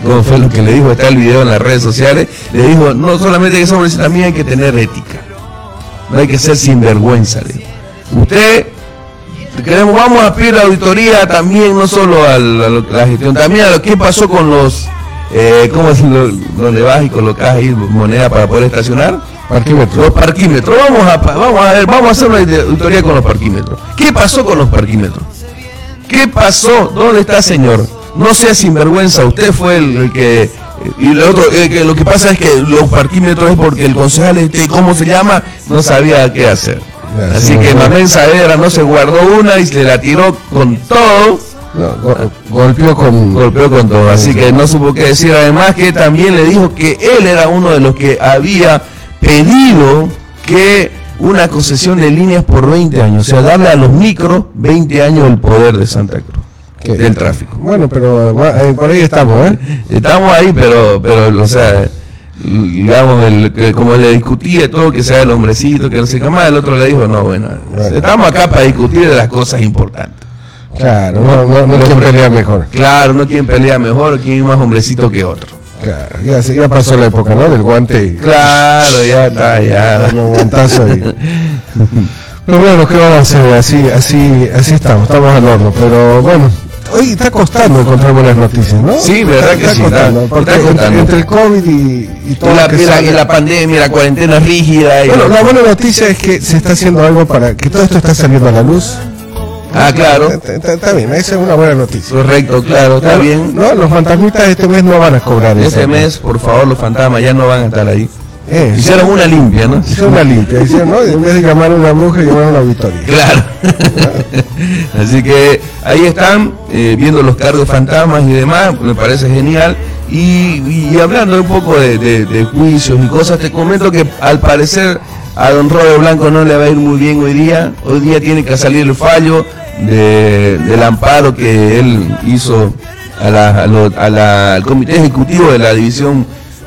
como fue lo que le dijo, está el video en las redes sociales, le dijo, no solamente que hombrecito, también hay que tener ética. No hay que ser sinvergüenza. le dijo. Usted, queremos, vamos a pedir auditoría también, no solo a la, a la gestión, también a lo que pasó con los, eh, ¿cómo es lo, donde vas y colocas ahí moneda para poder estacionar? Parquímetro. Los parquímetros. Vamos a, vamos a ver, vamos a hacer una auditoría con los parquímetros. ¿Qué pasó con los parquímetros? ¿Qué pasó? ¿Dónde está, señor? No sea sinvergüenza, usted fue el, el que... Y lo otro, eh, que lo que pasa es que los parquímetros es porque el concejal, este, ¿cómo se llama? No sabía qué hacer. Ya, Así sí, que no. Mamén Saavedra no se guardó una y se la tiró con todo No, go- golpeó con... golpeó con todo, así que no supo qué decir. Además que también le dijo que él era uno de los que había pedido que una concesión de líneas por 20 años, o sea, darle a los micros 20 años el poder de Santa Cruz, ¿Qué? del tráfico. Bueno, pero eh, por ahí estamos, ¿eh? Estamos ahí, pero, pero o sea, digamos, el, que como le discutía todo, que sea el hombrecito, que no sé qué más, el otro le dijo, no, bueno, Bueno. estamos acá para discutir de las cosas importantes. Claro, no, no, no quién pelea mejor. Claro, no quién pelea mejor, quién es más hombrecito que otro. Claro, ya, ya pasó la época, ¿no? Del guante. Claro, ya está, ya. Un guantazo y... Pero bueno, ¿qué vamos a hacer? Así, así, así estamos, estamos al horno. Pero bueno, hoy está costando encontrar buenas noticias, ¿no? Sí, verdad que sí, costando, está- porque está costando. entre el COVID y, y todo la, la- la pandemia, la cuarentena rígida. Y Bueno, la buena noticia es que se está haciendo algo para que todo esto está saliendo a la luz. ah, claro. Está, está- está bien, esa es una buena noticia. Correcto, claro, está bien. No, los fantasmitas este mes no van a cobrar Este mes, por favor, los fantasmas ya no van a estar ahí. Eh, Hicieron una limpia, ¿no? hicieron una limpia, hicieron, ¿no? En vez de llamar a una bruja, llamaron a una auditoría. Claro. Así que ahí están eh, viendo los cargos fantasmas y demás, me parece genial. Y, y hablando un poco de, de- de juicios y cosas, te comento que al parecer a don Robert Blanco no le va a ir muy bien hoy día. Hoy día tiene que salir el fallo de- del amparo que él hizo a la- a lo- a la- al comité ejecutivo de la división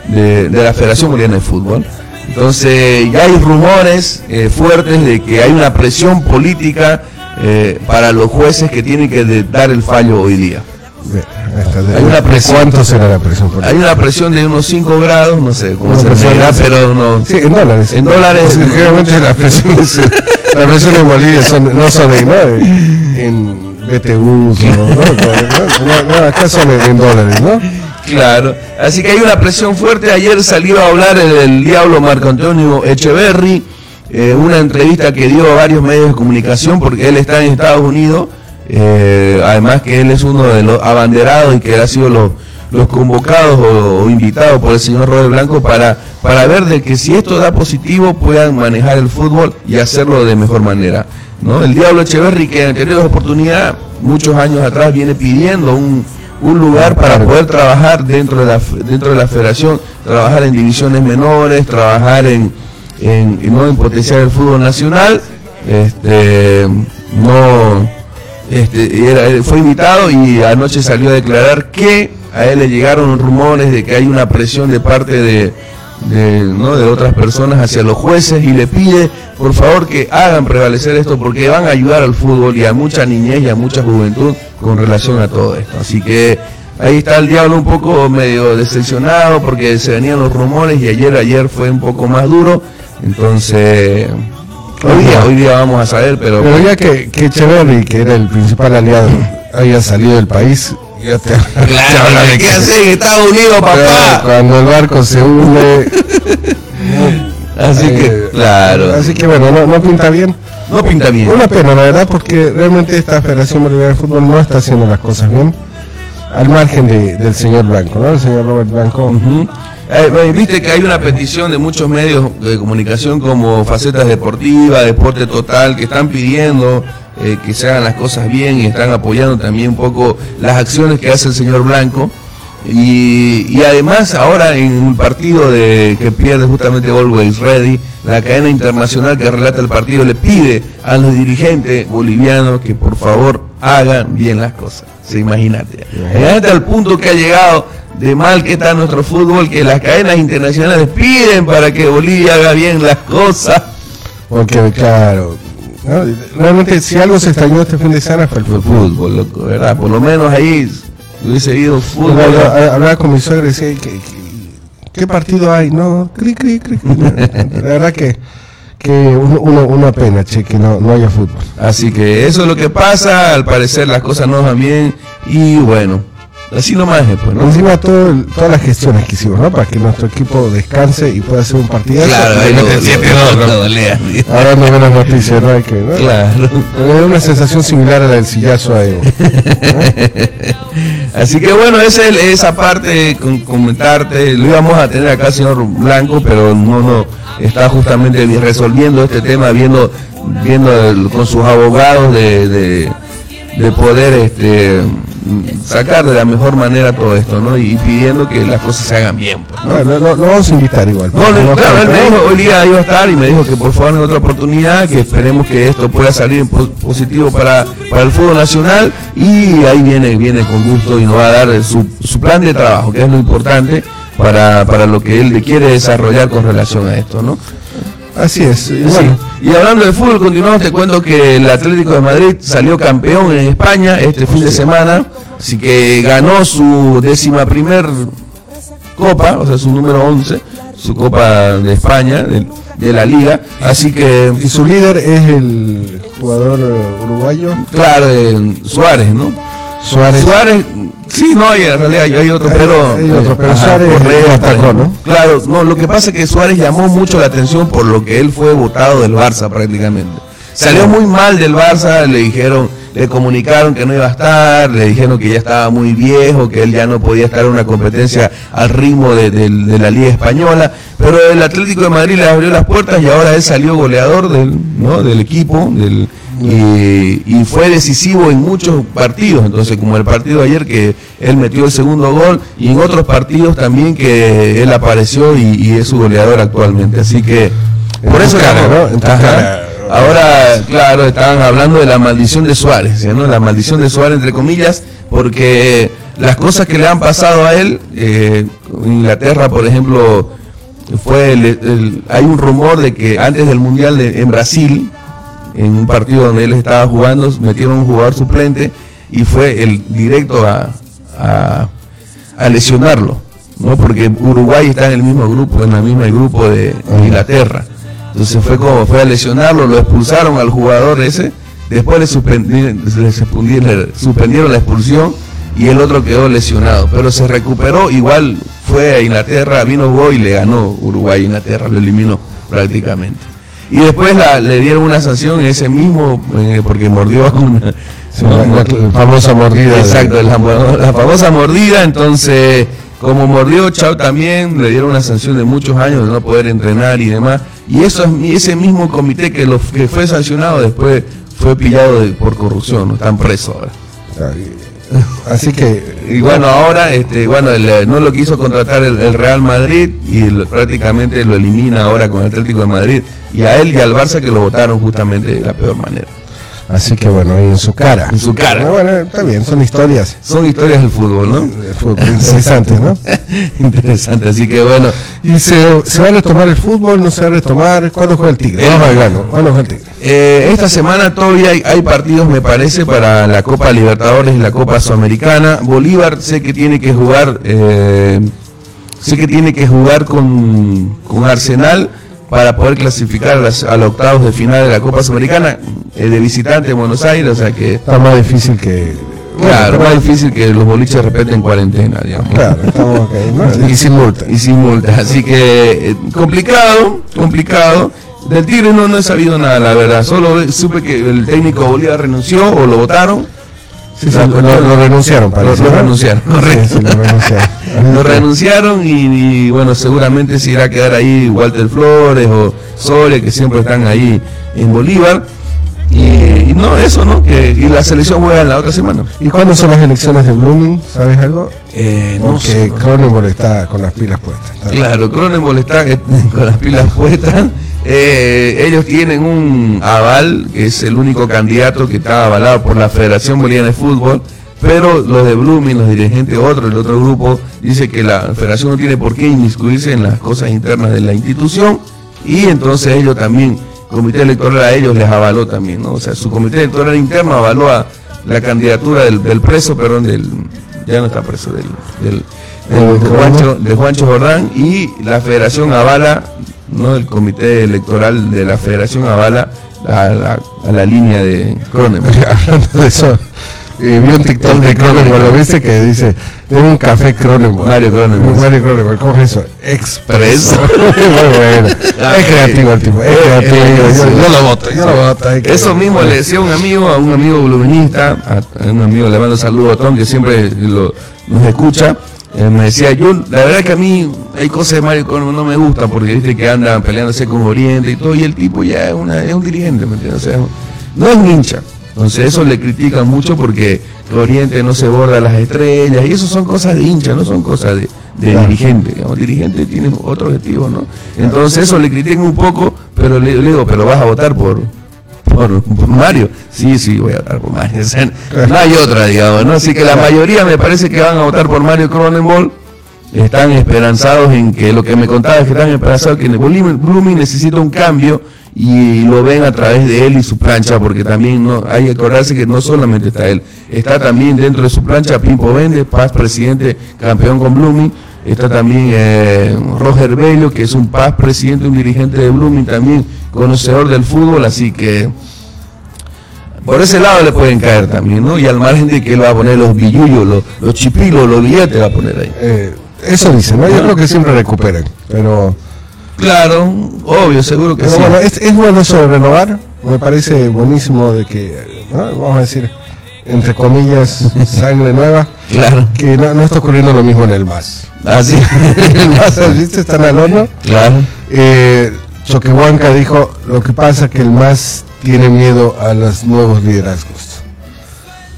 de, de la Federación Boliviana de Fútbol. Entonces ya hay rumores eh, fuertes de que hay una presión política eh, para los jueces que tienen que de- dar el fallo hoy día. ¿De- Hay una de presión. ¿Cuánto será la presión política? Hay una presión de unos 5 grados, no sé cómo se medirá, de- pero no. Sí, en dólares. En dólares. Sí, generalmente la presión, es- la presión en Bolivia son, no son en, ¿no? en BTU, ¿no? ¿no? No, acá son en dólares, ¿no? Claro, así que hay una presión fuerte. Ayer salió a hablar el, diablo Marco Antonio Echeverry, eh, una entrevista que dio a varios medios de comunicación porque él está en Estados Unidos, eh, además que él es uno de los abanderados y que ha sido los, los convocados o, o invitados por el señor Robert Blanco para, para ver de que si esto da positivo puedan manejar el fútbol y hacerlo de mejor manera. ¿no? El diablo Echeverry que en anteriores oportunidades, muchos años atrás, viene pidiendo un un lugar para poder trabajar dentro de la dentro de la federación, trabajar en divisiones menores, trabajar en en, en- no en potenciar el fútbol nacional, este no este era- fue invitado y anoche salió a declarar que a él le llegaron rumores de que hay una presión de parte de de, ¿no? de otras personas hacia los jueces y le pide por favor que hagan prevalecer esto porque van a ayudar al fútbol y a mucha niñez y a mucha juventud con relación a todo esto. Así que ahí está el diablo un poco medio decepcionado porque se venían los rumores y ayer ayer fue un poco más duro. Entonces, hoy día, hoy día vamos a saber, pero, Pero ya que, que Echeverry, que era el principal aliado, haya salido del país, ya te, te habla de ¿qué que- hace en Estados Unidos, papá? Cuando el barco se hunde. Así que, eh, claro, Así que bueno, no, no pinta bien. no pinta bien. Una pena, la verdad, porque realmente esta Federación Boliviana de Fútbol no está haciendo las cosas bien. Al margen de- del señor Blanco, ¿no? El señor Robert Blanco. Eh, Viste que hay una petición de muchos medios de comunicación como Facetas Deportivas, Deporte Total, que están pidiendo eh, que se hagan las cosas bien y están apoyando también un poco las acciones que hace el señor Blanco. Y, y además ahora en un partido de, que pierde justamente Always Ready, la cadena internacional que relata el partido le pide a los dirigentes bolivianos que por favor hagan bien las cosas. Se imagínate. Imagínate al punto que ha llegado de mal que está nuestro fútbol, que las cadenas internacionales piden para que Bolivia haga bien las cosas. Porque, claro, ¿no? realmente si algo se extrañó este fin de semana fue el fútbol. loco, ¿verdad? Por lo menos ahí hubiese ido fútbol. Hablaba con mi suegra y decía, ¿qué, qué, qué partido hay? No, cri, cri, cri. La verdad que, que un- uno- una pena, che, que no, no haya fútbol. Así que eso es lo que pasa, al parecer las cosas no van bien y bueno, así nomás es, pues, ¿no? Encima todo el- todas las gestiones que hicimos, ¿no? Para que nuestro equipo descanse y pueda hacer un partido. Claro, ahí lo- lo dolea, tío. Ahora no buenas noticias, ¿no? Hay que, ¿no? Claro. Me da una sensación similar a la del sillazo a Evo. Así que bueno, esa es esa parte con comentarte, lo íbamos a tener acá señor Blanco, pero no no está justamente vi- resolviendo este tema, viendo viendo el- con sus abogados de, de, de poder este sacar de la mejor manera todo esto, ¿no? Y pidiendo que las cosas se hagan bien, pues, ¿no? Bueno, lo, lo vamos a invitar igual. No, no, claro, él me dijo, hoy día iba a estar y me dijo que por favor en otra oportunidad, que esperemos que esto pueda salir positivo para, para el fútbol nacional y ahí viene, viene con gusto y nos va a dar su, su plan de trabajo, que es lo importante para, para lo que él le quiere desarrollar con relación a esto, ¿no? Así es. Sí. Y hablando de fútbol, continuamos, te cuento que el Atlético de Madrid salió campeón en España este fin de semana, así que ganó su décima primer copa, o sea, su número 11, su copa de España, de, de la liga, así que, y su líder es el jugador uruguayo claro, Suárez, ¿no? Suárez. Suárez, sí, no, hay, en realidad hay, hay otro, pero... hay otro, pero ajá, Suárez Correa, destacó, ¿no? Claro, no, lo que pasa es que Suárez llamó mucho la atención por lo que él fue votado del Barça prácticamente. Salió muy mal del Barça, le dijeron, le comunicaron que no iba a estar, le dijeron que ya estaba muy viejo, que él ya no podía estar en una competencia al ritmo de, de- de la Liga Española, pero el Atlético de Madrid le abrió las puertas y ahora él salió goleador del, ¿no? del equipo, del, y, y fue decisivo en muchos partidos, entonces como el partido de ayer que él metió el segundo gol y en otros partidos también que él apareció y, y es su goleador actualmente, así que por eso ganó. ¿no? Ahora, claro, estaban hablando de la maldición de Suárez, ¿no? La maldición de Suárez entre comillas, porque las cosas que le han pasado a él, eh, Inglaterra, por ejemplo, fue el- el- hay un rumor de que antes del Mundial de- en Brasil, en un partido donde él estaba jugando, metieron un jugador suplente y fue el directo a, a- lesionarlo, ¿no? Porque Uruguay está en el mismo grupo, en el mismo grupo de Inglaterra. Entonces fue como fue a lesionarlo, lo expulsaron al jugador ese, después le suspendieron, le suspendieron- suspendieron la expulsión y el otro quedó lesionado, pero se recuperó, igual fue a Inglaterra, vino Boy y le ganó Uruguay Inglaterra, lo eliminó prácticamente. Y después la- le dieron una sanción ese mismo, eh, porque mordió a una, Sí, la- la famosa mordida de- Exacto, la, la famosa mordida, entonces como mordió Chao también, le dieron una sanción de muchos años de no poder entrenar y demás. Y eso es ese mismo comité que, lo, que fue sancionado después fue pillado de- por corrupción, ¿no? están presos ahora. Así que, Y bueno, ahora, este, bueno, el, eh, no lo quiso contratar el, el Real Madrid y lo- prácticamente lo elimina ahora con el Atlético de Madrid. Y a él y al Barça que lo votaron justamente de la peor manera. así que bueno, en su cara. En su cara. Bueno, está bien, son historias Son historias del fútbol, ¿no? de fútbol interesantes, ¿no? Interesante, así que bueno. ¿Y se, se va a retomar el fútbol? ¿No se va a retomar? ¿Cuándo juega el Tigre? Vamos al grano. ¿Cuándo juega el Tigre? Eh, esta semana todavía hay, hay partidos, me parece, para la Copa Libertadores y la Copa Sudamericana. Bolívar sé que tiene que jugar, eh, sé que tiene que jugar con, con Arsenal para poder clasificar a, las, a los octavos de final de la Copa Sudamericana eh, de visitante en Buenos Aires, o sea que, Está más difícil que... claro, más difícil que los boliches respeten cuarentena, digamos. Claro, estamos ok, ¿no? Y sin multa. Y sin multa. Así que eh, complicado, complicado. Del Tigre no, no he sabido nada, la verdad. Solo supe que el técnico Bolívar renunció o lo votaron. Sí, sí, lo, lo- lo renunciaron, parece. Lo renunciaron, correcto. sí, lo renunciaron. Lo renunciaron y, y, bueno, seguramente se irá a quedar ahí Walter Flores o Soria, que siempre están ahí en Bolívar. Y, y no, eso, ¿no? Que, y la selección juega en la otra semana. ¿Y cuándo son las elecciones de Blooming? ¿Sabes algo? Eh, no Porque sé. Cronenberg está con las pilas puestas. Claro, Cronenberg está eh, con las pilas puestas. Eh, ellos tienen un aval, que es el único candidato que está avalado por la Federación Boliviana de Fútbol, pero los de Blooming, los dirigentes, otro, el otro grupo, dice que la Federación no tiene por qué inmiscuirse en las cosas internas de la institución y entonces ellos también, comité electoral a ellos les avaló también, ¿no? O sea, su comité electoral interno avaló a la candidatura del, del preso, perdón, del, ya no está preso, del, del, del- de Juancho, de Juancho Jordán y la federación avala, no el comité electoral de la federación avala a la, a la línea de Cronenberg. Hablando de eso, eh, vi un TikTok de Cronenberg, ¿lo viste? Que dice, tengo un café Cronenberg. Mario Cronenberg. Mario Cronenberg, ¿cómo es eso? Expreso. Preso. Muy bueno. Es creativo el tipo, es creativo. Eh, Yo, lo voto, yo lo voto. Eso mismo le decía a un amigo, a un amigo bluminista, a, a un amigo le mando saludo a Tom, que siempre lo- nos escucha. Eh, me decía, yo, la verdad que a mí hay cosas de Mario Cronenberg no me gustan porque viste que anda peleándose con Oriente y todo, y el tipo ya es, una, es un dirigente, ¿me entiendes? O sea, no es un hincha. Entonces eso le critican mucho porque Oriente no se borda las estrellas, y eso son cosas de hincha, no son cosas de, de dirigente. Digamos, dirigente tiene otro objetivo, ¿no? Entonces eso le critican un poco, pero le, le digo, pero vas a votar por, por, Mario. Sí, sí, voy a votar por Mario. No hay otra, digamos, ¿no? Así que la mayoría me parece que van a votar por Mario Cronenbol. Están esperanzados en que lo que me contaba es que están esperanzados que Blooming necesita un cambio y lo ven a través de él y su plancha, porque también no hay que acordarse que no solamente está él, está también dentro de su plancha Pimpo Vende, Paz presidente, campeón con Blooming, está también eh, Roger Bello, que es un Paz presidente, un dirigente de Blooming, también conocedor del fútbol, así que por ese lado le pueden caer también, ¿no? Y al margen de que él va a poner los billullos, los, los chipilos, los billetes va a poner ahí. Eh, eso dicen, ¿no? Yo creo que siempre recuperan, pero... Claro, obvio, seguro que Pero sí. bueno, es, es bueno eso de renovar. Me parece buenísimo de que, ¿no? vamos a decir, entre comillas, sangre nueva. Claro, Que no, no está ocurriendo lo mismo en el MAS. así. el MAS, ¿viste? Están al horno. claro, Eh, Choquehuanca dijo, lo que pasa que el MAS tiene miedo a los nuevos liderazgos.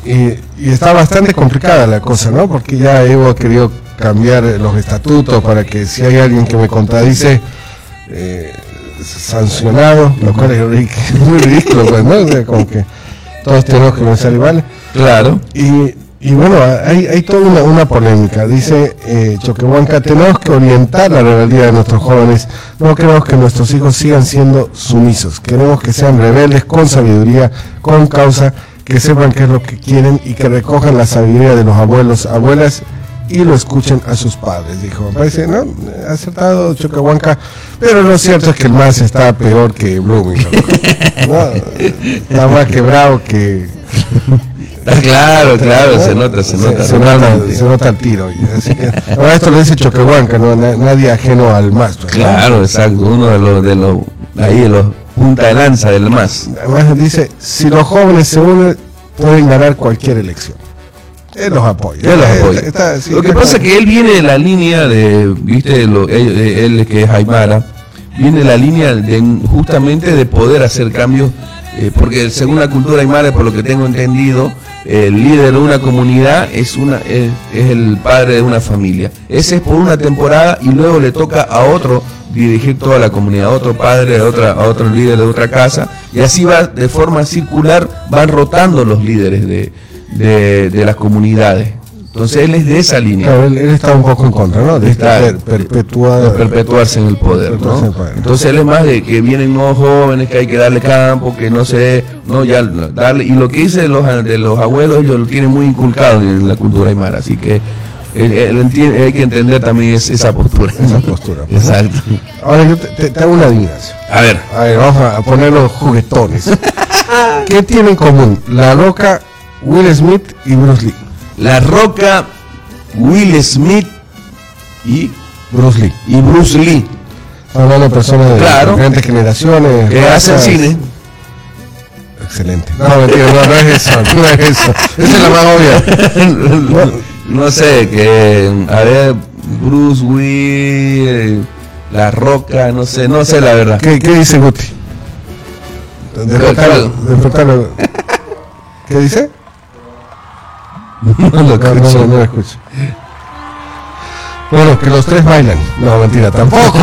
Y, y está bastante complicada la cosa, ¿no? Porque ya Evo ha querido cambiar los estatutos para que si hay alguien que me contradice, eh, sancionado, lo cual es muy ridículo, pues, ¿no? O sea, como que todos tenemos que pensar igual. claro. Y, Y bueno, hay, hay toda una, una polémica. Dice eh, Choquehuanca, tenemos que orientar la rebeldía de nuestros jóvenes. No queremos que nuestros hijos sigan siendo sumisos. Queremos que sean rebeldes con sabiduría, con causa, que sepan qué es lo que quieren y que recojan la sabiduría de los abuelos, abuelas y lo escuchen a sus padres, dijo. Me parece, ¿no? Acertado Choquehuanca, pero lo cierto es que el más está peor que Blooming. ¿no? Está más quebrado que... Ah, claro, claro, se nota, se nota. Se, nota, se nota el tiro. Así que, ahora esto lo dice Choquehuanca, ¿no? Na- nadie ajeno al más. ¿no? Claro, exacto, uno de los, de los, ahí de los punta de lanza del MAS. Además dice, si los jóvenes se unen, pueden ganar cualquier elección. Él los apoya. Yo los está- sí, Lo que pasa es que él viene de la línea de, viste, lo- él, él que es Aymara, viene de la línea de justamente de poder hacer cambios, eh, porque según la cultura Aymara, por lo que tengo entendido, el líder de una comunidad es una es, es el padre de una familia. Ese es por una temporada y luego le toca a otro dirigir toda la comunidad, a otro padre, a, otra, a otro líder de otra casa, y así va de forma circular, van rotando los líderes de, de, de las comunidades. Entonces él es de esa línea, Claro, él, él está un poco en contra, ¿no? De esta per- de perpetuarse en el poder. ¿no? Entonces él es más de que vienen nuevos jóvenes, que hay que darle campo, que no sé, no, ya darle. Y lo que dice de los, de los abuelos, ellos lo tienen muy inculcado en la cultura aymara, así que él, él entiende- hay que entender también es- esa postura. Esa postura. pues. Exacto. Ahora yo te, te- te hago una adivinanza. A ver, A ver, vamos a poner los juguetones. ¿Qué tienen en común La Roca, Will Smith y Bruce Lee? La Roca, Will Smith y, Bruce Lee. y Bruce Lee, hablando de personas de Claro. diferentes generaciones. que hacen cine. Excelente. No, mentira, no, no es eso, no es eso. Esa es la más obvia. no sé, que a ver, Bruce Will, La Roca, no sé, no sé la verdad. ¿Qué, qué dice Guti? Despertalo, despertalo. ¿Qué dice? No lo escucho. no, lo escucho. Bueno, que los tres bailan. No, mentira, tampoco.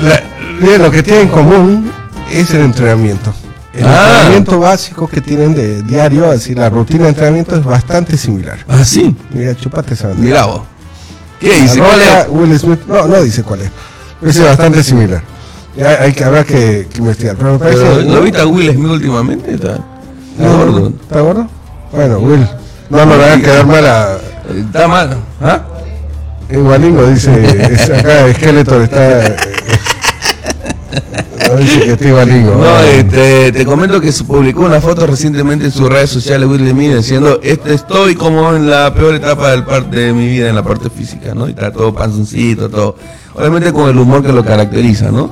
La- lo que tienen en común es el entrenamiento. El Ah. entrenamiento básico que tienen de diario, así la rutina de entrenamiento es bastante similar. Ah, sí, Mira, chupate esa bandera. mira vos. ¿Qué dice? ¿Cuál es? Will Smith, no, no dice cuál es. Es bastante similar. Ya hay que, habrá que, que investigar. Pero me parece. Pero, ¿No viste a Will Smith últimamente? Está, está No, gordo. ¿Está gordo? Bueno, Will. No nos van a quedar mal a. Está mal. ¿Ah? Gualingo dice. es- acá Skeletor está. eh, no dice que estoy Gualingo. No, eh, te, te comento que se publicó una foto recientemente en sus redes sociales Will Smith diciendo este, estoy como en la peor etapa del par- de mi vida en la parte física, ¿no? Y está todo panzoncito, todo. Obviamente con el humor que lo caracteriza, ¿no?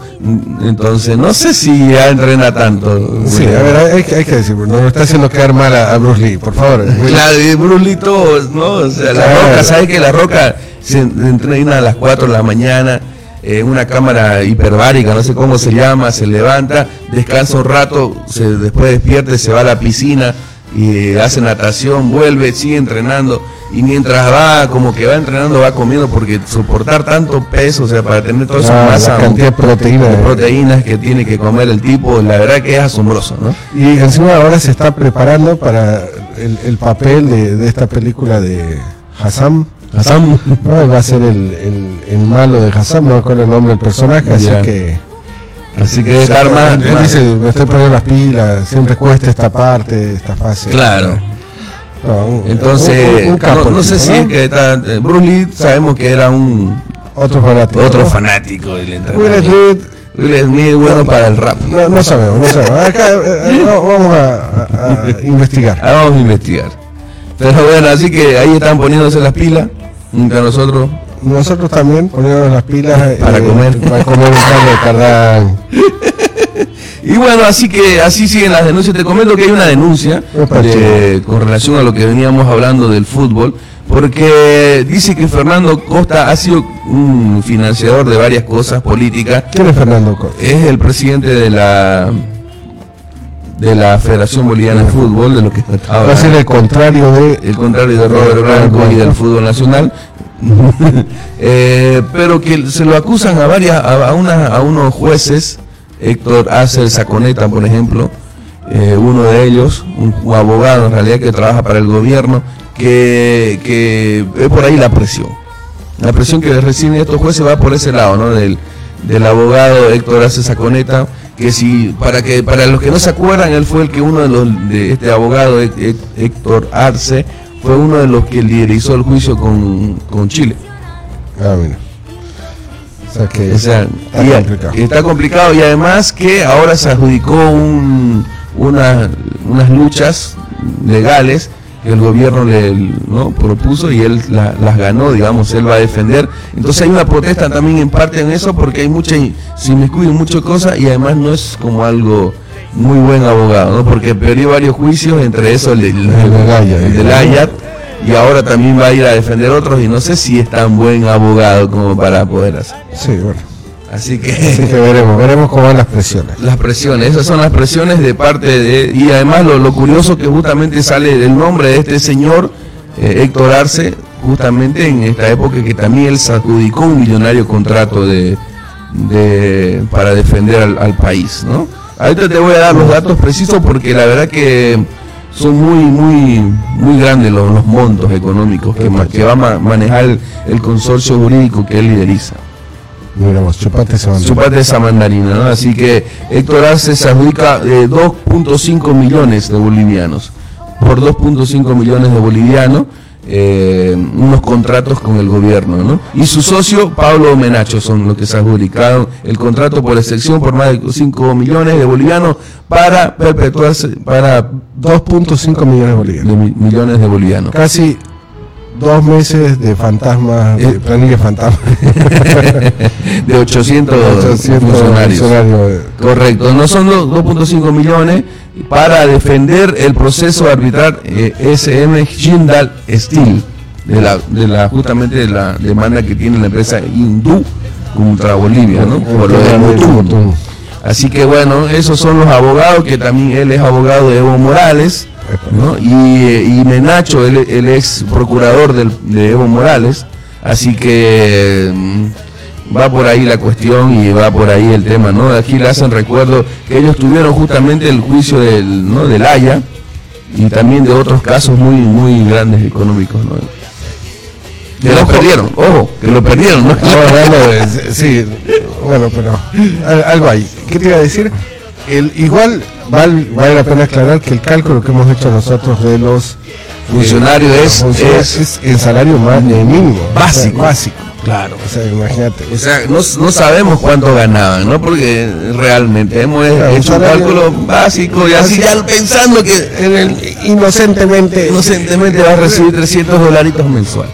Entonces, no sé si ya entrena tanto. Sí, a ver, hay, que- hay que decirlo. No está haciendo quedar mal a, Bruce Lee, por favor. Claro, y Bruce Lee todo, ¿no? O sea, la Claro. roca, ¿sabes que La roca se entrena a las 4 de la mañana, en una cámara hiperbárica, no sé cómo se llama, se levanta, descansa un rato, se, después despierta y se va a la piscina y hace natación, vuelve, sigue entrenando y mientras va, como que va entrenando, va comiendo porque soportar tanto peso, o sea, para tener toda esa Ah, la masa cantidad de proteína. de proteínas que tiene que comer el tipo, la verdad que es asombroso, ¿no? Y encima ahora se está preparando para el, el papel de, de esta película de Hassan. Hassan. No, va a ser el, el, el malo de Hassan, no me acuerdo el nombre del personaje, así que... Así que estar más, Él más- dice, me estoy poniendo las pilas, siempre cuesta esta parte, esta fase. Claro. No, Entonces, un- un capo, no, no sé si es que está, eh, Bruce Lee sabemos que era un Otro fanático. otro fanático del Will. Smith, Will Smith bueno para el rap. no, no sabemos, no sabemos. Acá eh, eh, vamos a, investigar. Ahora vamos a investigar. Pero bueno, así que ahí están poniéndose las pilas entre nosotros. Nosotros también poniéndonos las pilas Para eh, comer. para comer un caldo de cardán. Y bueno, así que así siguen las denuncias. Te comento que hay una denuncia de- con relación a lo que veníamos hablando del fútbol, porque dice que Fernando Costa ha sido un financiador de varias cosas políticas ¿Quién es Fernando Costa? es el presidente de la de la Federación Boliviana de Fútbol, de lo que estaba Va a ser el contrario de el contrario de Robert Blanco y del fútbol nacional. Eh, pero que se lo acusan a varias a, a una- a unos jueces, Héctor Acer Saconeta, por ejemplo, eh, uno de ellos, un, abogado en realidad que trabaja para el gobierno, que, que es por ahí la presión. La presión que reciben estos jueces va por ese lado, ¿no? Del, del abogado Héctor Arce Saconeta, que si, para que, para los que no se acuerdan, él fue el que uno de los, de este abogado Hé- Hé- Héctor Arce, fue uno de los que liderizó el juicio con, con Chile. Ah, mira. O sea que O sea, está y- complicado. está complicado y además que ahora se adjudicó un- una- unas luchas legales que el gobierno le ¿no? propuso y él la- las ganó, digamos, él va a defender. Entonces hay una protesta también en parte en eso porque hay mucha, se inmiscuyen muchas cosas y además no es como algo muy buen abogado, ¿no? porque perdió varios juicios, entre eso el, El el del Ayat, y ahora también va a ir a defender otros y no sé si es tan buen abogado como para poder hacer. Sí, bueno. Así que Así que veremos, veremos cómo van las presiones. las presiones, esas son las presiones de parte de... Y además lo, lo curioso que justamente sale del nombre de este señor, eh, Héctor Arce, justamente en esta época que también él adjudicó un millonario contrato de, de para defender al, al país, ¿no? Ahorita te voy a dar los datos precisos porque la verdad que son muy muy muy grandes los, los montos económicos que, va a ma- manejar el, el consorcio jurídico que él lideriza. Miramos, chupate esa mandarina, ¿no? Así que Héctor Arce se adjudica eh, 2.5 millones de bolivianos. Por 2.5 millones de bolivianos, eh, unos contratos con el gobierno, ¿no? Y su socio, Pablo Menacho, son los que se adjudicaron el contrato por excepción por más de 5 millones de bolivianos para perpetuarse, para 2.5 millones de bolivianos. mi- millones de bolivianos. Casi dos meses de fantasma, de Eh. planilla fantasma. De 800, 800 funcionarios. funcionarios. Correcto, no son los 2.5 millones para defender el proceso arbitral eh, SM Jindal Steel, de la, de la, justamente de la demanda que tiene la empresa Hindú contra Bolivia, ¿no? Por lo del. Así que bueno, esos son los abogados, que también él es abogado de Evo Morales, ¿no? Y, eh, y Menacho, él es procurador del- de Evo Morales, así que mm, va por ahí la cuestión y va por ahí el tema, ¿no? Aquí le hacen recuerdo que ellos tuvieron justamente el juicio del, ¿no? del Haya y también de otros casos muy, muy grandes económicos, ¿no? Que lo perdieron, ojo, que lo perdieron, ¿no? Estamos hablando de- sí, bueno, pero al- algo ahí. ¿Qué te iba a decir? El, igual val- vale la pena aclarar que el cálculo que hemos hecho nosotros de los Funcionarios eh, es- funcionarios es- es el salario más mínimo, Básico. o sea, básico. Claro. O sea, imagínate. O sea, no, no sabemos cuánto ganaban, ¿no? Porque realmente hemos Claro, hecho un cálculo básico y así ya pensando que En el- inocentemente, inocentemente va a recibir 300 dolaritos mensuales.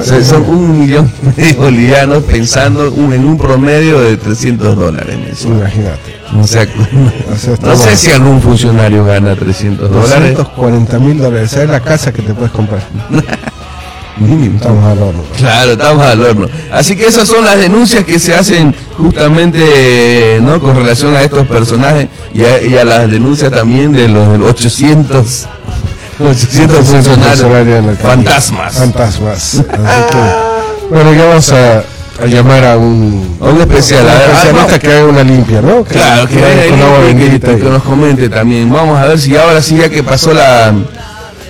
O sea, son un millón de bolivianos pensando un- en un promedio de 300 dólares mensuales. Imagínate. O sea, O sea, no sé si algún funcionario gana 300 dólares. 240 mil dólares. Esa es la casa que te puedes comprar. Mínimo. Estamos al horno. Claro, estamos al horno. Así que esas son las denuncias que se hacen justamente ¿no? con relación a estos personajes y a, y a las denuncias también de los de los 800, 800 funcionarios fantasmas. Fantasmas. Así que, bueno, ya vamos a, a llamar a un, A un especial, a ver, especialista ah, que haga una limpia, ¿no? Claro, que, y que- que, que nos comente también. Vamos a ver si ahora sí ya que pasó la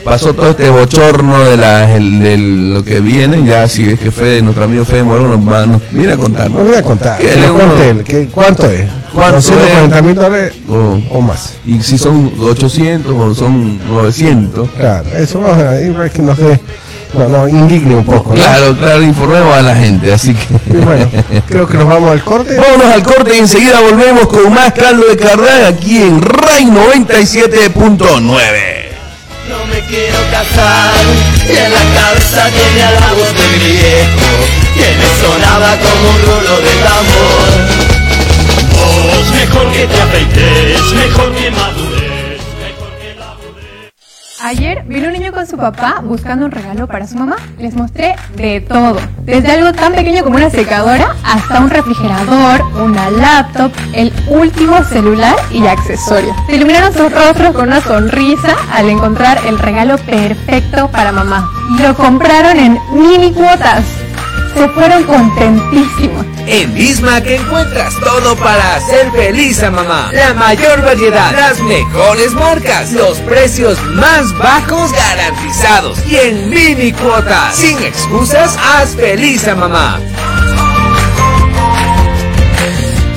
pasó todo este bochorno de la el- de lo que viene, ya si es que Fede, nuestro amigo Fede Morón nos, va- nos viene a contar. No voy a contar. ¿Qué nos uno- él, que- ¿Cuánto es? ¿Cuánto 240 mil dólares Oh. o más. Y si son 800 o son 900. Claro, eso vamos a ir para que nos dé. No, no, indigne un poco. ¿no? Claro, claro, informemos a la gente, así que... Y bueno, creo que nos vamos al corte. Vámonos al corte y enseguida volvemos con más caldo de cardán aquí en RAI 97.9. Quiero casar y en la cabeza tenía la voz de mi viejo que me sonaba como un rulo de tambor. Vos mejor que te afeites, mejor que madures. Ayer vino un niño con su papá buscando un regalo para su mamá. Les mostré de todo, desde algo tan pequeño como una secadora hasta un refrigerador, una laptop, el último celular y accesorios. Se iluminaron sus rostros con una sonrisa al encontrar el regalo perfecto para mamá. Y lo compraron en mini cuotas. Se fueron contentísimos. En Bismack encuentras todo para hacer feliz a mamá. La mayor variedad, las mejores marcas, los precios más bajos garantizados y en mini cuotas. Sin excusas, haz feliz a mamá.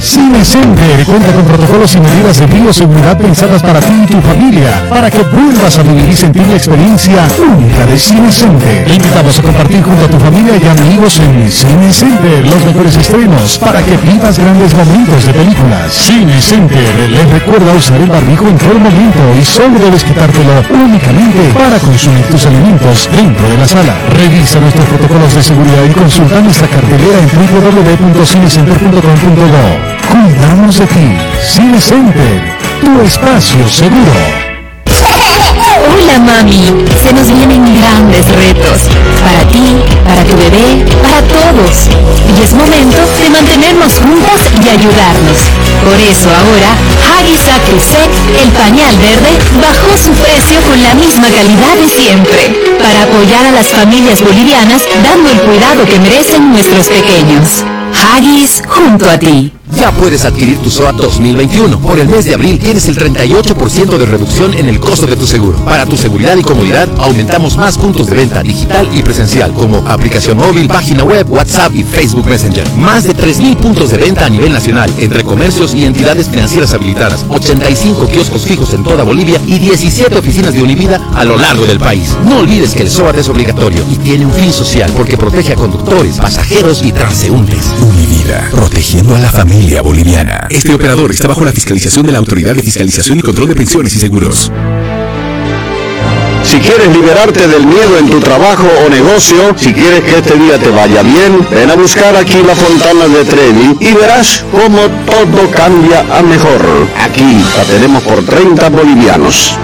Cine Center cuenta con protocolos y medidas de bioseguridad pensadas para ti y tu familia, para que vuelvas a vivir y sentir la experiencia única de Cine Center. Te invitamos a compartir junto a tu familia y amigos en Cine Center los mejores estrenos para que vivas grandes momentos de películas. Cine Center les recuerda usar el barbijo en todo momento y solo debes quitártelo únicamente para consumir tus alimentos dentro de la sala. Revisa nuestros protocolos de seguridad y consulta nuestra cartelera en www.cinecenter.com.do. Cuidamos de ti. Cine Center, tu espacio seguro. Hola mami, se nos vienen grandes retos. Para ti, para tu bebé, para todos. Y es momento de mantenernos juntas y ayudarnos. Por eso ahora, Huggies Sec, el pañal verde, bajó su precio con la misma calidad de siempre. Para apoyar a las familias bolivianas dando el cuidado que merecen nuestros pequeños. Huggies junto a ti. Ya puedes adquirir tu SOAT 2021. Por el mes de abril tienes el 38% de reducción en el costo de tu seguro. Para tu seguridad y comodidad, aumentamos más puntos de venta digital y presencial, como aplicación móvil, página web, WhatsApp y Facebook Messenger. Más de 3.000 puntos de venta a nivel nacional, entre comercios y entidades financieras habilitadas, 85 kioscos fijos en toda Bolivia y 17 oficinas de Univida a lo largo del país. No olvides que el SOAT es obligatorio y tiene un fin social porque protege a conductores, pasajeros y transeúntes. Univida, protegiendo a la familia boliviana. Este operador está bajo la fiscalización de la Autoridad de Fiscalización y Control de Pensiones y Seguros. Si quieres liberarte del miedo en tu trabajo o negocio, si quieres que este día te vaya bien, ven a buscar aquí la Fontana de Trevi y verás cómo todo cambia a mejor. Aquí la tenemos por 30 bolivianos.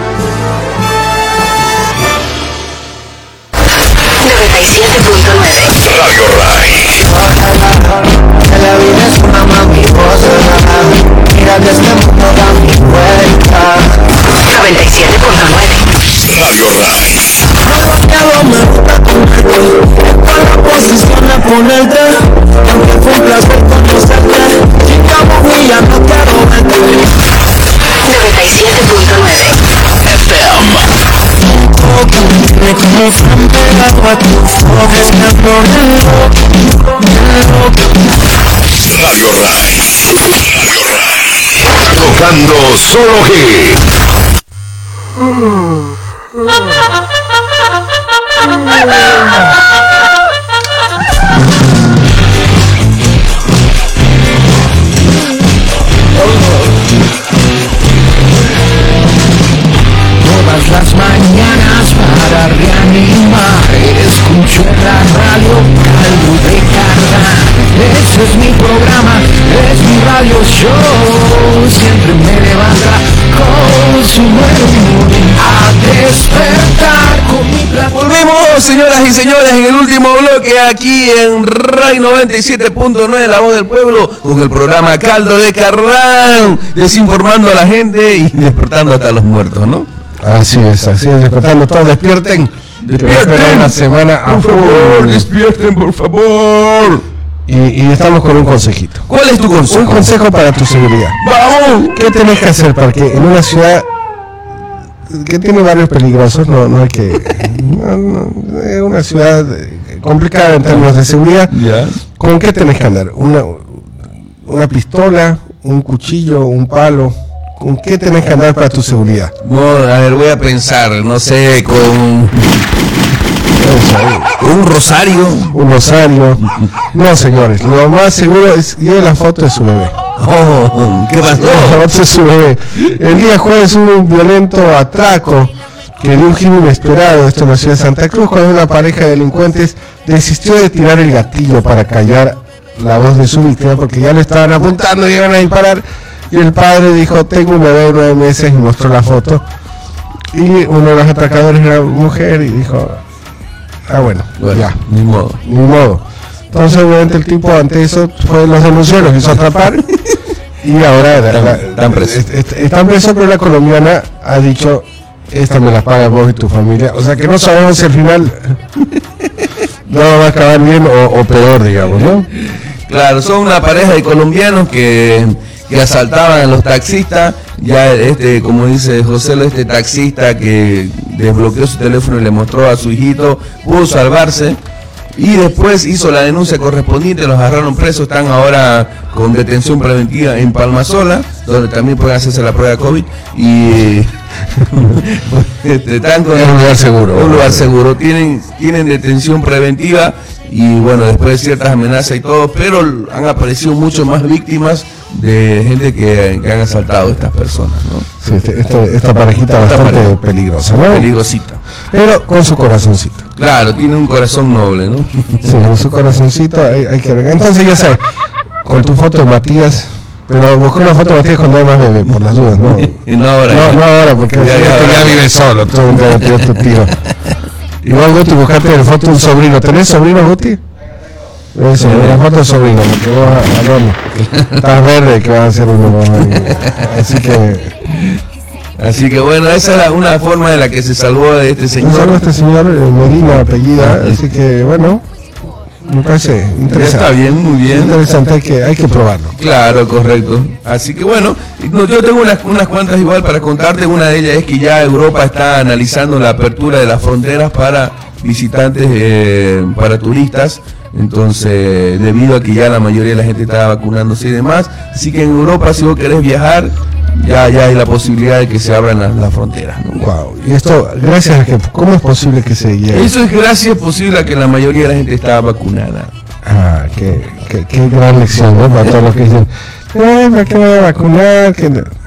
97.9 Radio Mira que este mundo da mi vuelta. 97.9 Radio Rai. Bloqueado me gusta Con la posición de ponerte. Aunque fue un placer conocerte Chica movía, no quiero verte. 97.9 Me como fan pegado a tus ojos Me adoré Radio Rai. Radio Rai. Tocando solo hit. Señoras y señores, en el último bloque aquí en RAI 97.9, La Voz del Pueblo, con el programa Caldo de Carrán, desinformando a la gente y despertando hasta los muertos, ¿no? Así es, así es, despertando todos, despierten. Despierten. Una semana a Por favor, despierten, por favor. Y, y estamos con un consejito. ¿Cuál es tu Un consejo? consejo para tu seguridad. ¡Vamos! ¿Qué tenés que hacer para que en una ciudad que tiene barrios peligrosos, no, no hay que... no, no, es una ciudad eh, complicada en términos de seguridad. ¿Con qué tenés que andar? ¿Una, una pistola? ¿Un cuchillo? ¿Un palo? ¿Con qué tenés que andar para tu seguridad? No, a ver, voy a pensar, no sé, con un rosario. Un rosario. No, señores, lo más seguro es lleve la foto de su bebé. Oh, ¿Qué pasó? El día jueves hubo un violento atraco que dio un giro inesperado esto en la ciudad de Santa Cruz cuando una pareja de delincuentes desistió de tirar el gatillo para callar la voz de su víctima porque ya le estaban apuntando y iban a disparar y el padre dijo tengo un bebé de nueve meses y mostró la foto y uno de los atracadores era mujer y dijo ah bueno, Bueno, ya ni modo. ni modo. Entonces, obviamente, el tipo ante eso fue los denunció, los hizo atrapar y ahora Están- la- están presos. est- est- están presos, pero la colombiana ha dicho: Esta me la paga vos y tu familia. O sea que no sabemos si al final no va a acabar bien o, o peor, digamos, ¿no? Claro, son una pareja de colombianos que, que asaltaban a los taxistas. Ya este, como dice José, este taxista que desbloqueó su teléfono y le mostró a su hijito, pudo salvarse. Y después hizo la denuncia correspondiente, los agarraron presos, están ahora con detención preventiva en Palmasola, donde también pueden hacerse la prueba COVID. Y este, están con Es un lugar seguro. un lugar seguro. Tienen, tienen detención preventiva y bueno, después de ciertas amenazas y todo, pero han aparecido mucho más víctimas de gente que, que han asaltado a estas personas, ¿no? Sí, este- este- esta parejita bastante pareja. peligrosa, ¿no? Peligrosita. Pero con su corazoncito. Claro, tiene un corazón noble, ¿no? Sí, con su corazoncito hay, hay que ver. Entonces ya sabes, con tu foto de Matías, pero busca una foto de Matías cuando hay más bebé, por las dudas, ¿no? Y no ahora. No, no ahora, porque Ya, ya, ya, ya, vive solo, tú te tu tiro. Igual Guti, buscate la foto de un sobrino. ¿Tenés sobrino, Guti? Eso, una foto sobrino, porque vos, Alonso, estás verde que va a ser uno. Así que, Así que bueno, esa era una forma de la que se salvó de este un saludo a señor. este señor eh, Medina, apellida, así que bueno, me parece interesante. está bien, muy bien. Interesante, hay que, hay que probarlo. Claro, correcto. Así que bueno, no, yo tengo unas, unas cuantas igual para contarte. Una de ellas es que ya Europa está analizando la apertura de las fronteras para visitantes, eh, para turistas. Entonces, debido a que ya la mayoría de la gente está vacunándose y demás. Así que en Europa, si vos querés viajar, ya, ya hay la posibilidad de que se abran las, fronteras. ¿no? Wow. Y esto, gracias a que, ¿cómo es posible que se llegue? Eso es gracias posible a que la mayoría de la gente está vacunada. Ah, qué, qué, qué gran lección, ¿no? Para todos los que dicen, eh, ¿para qué me voy a vacunar? Que no".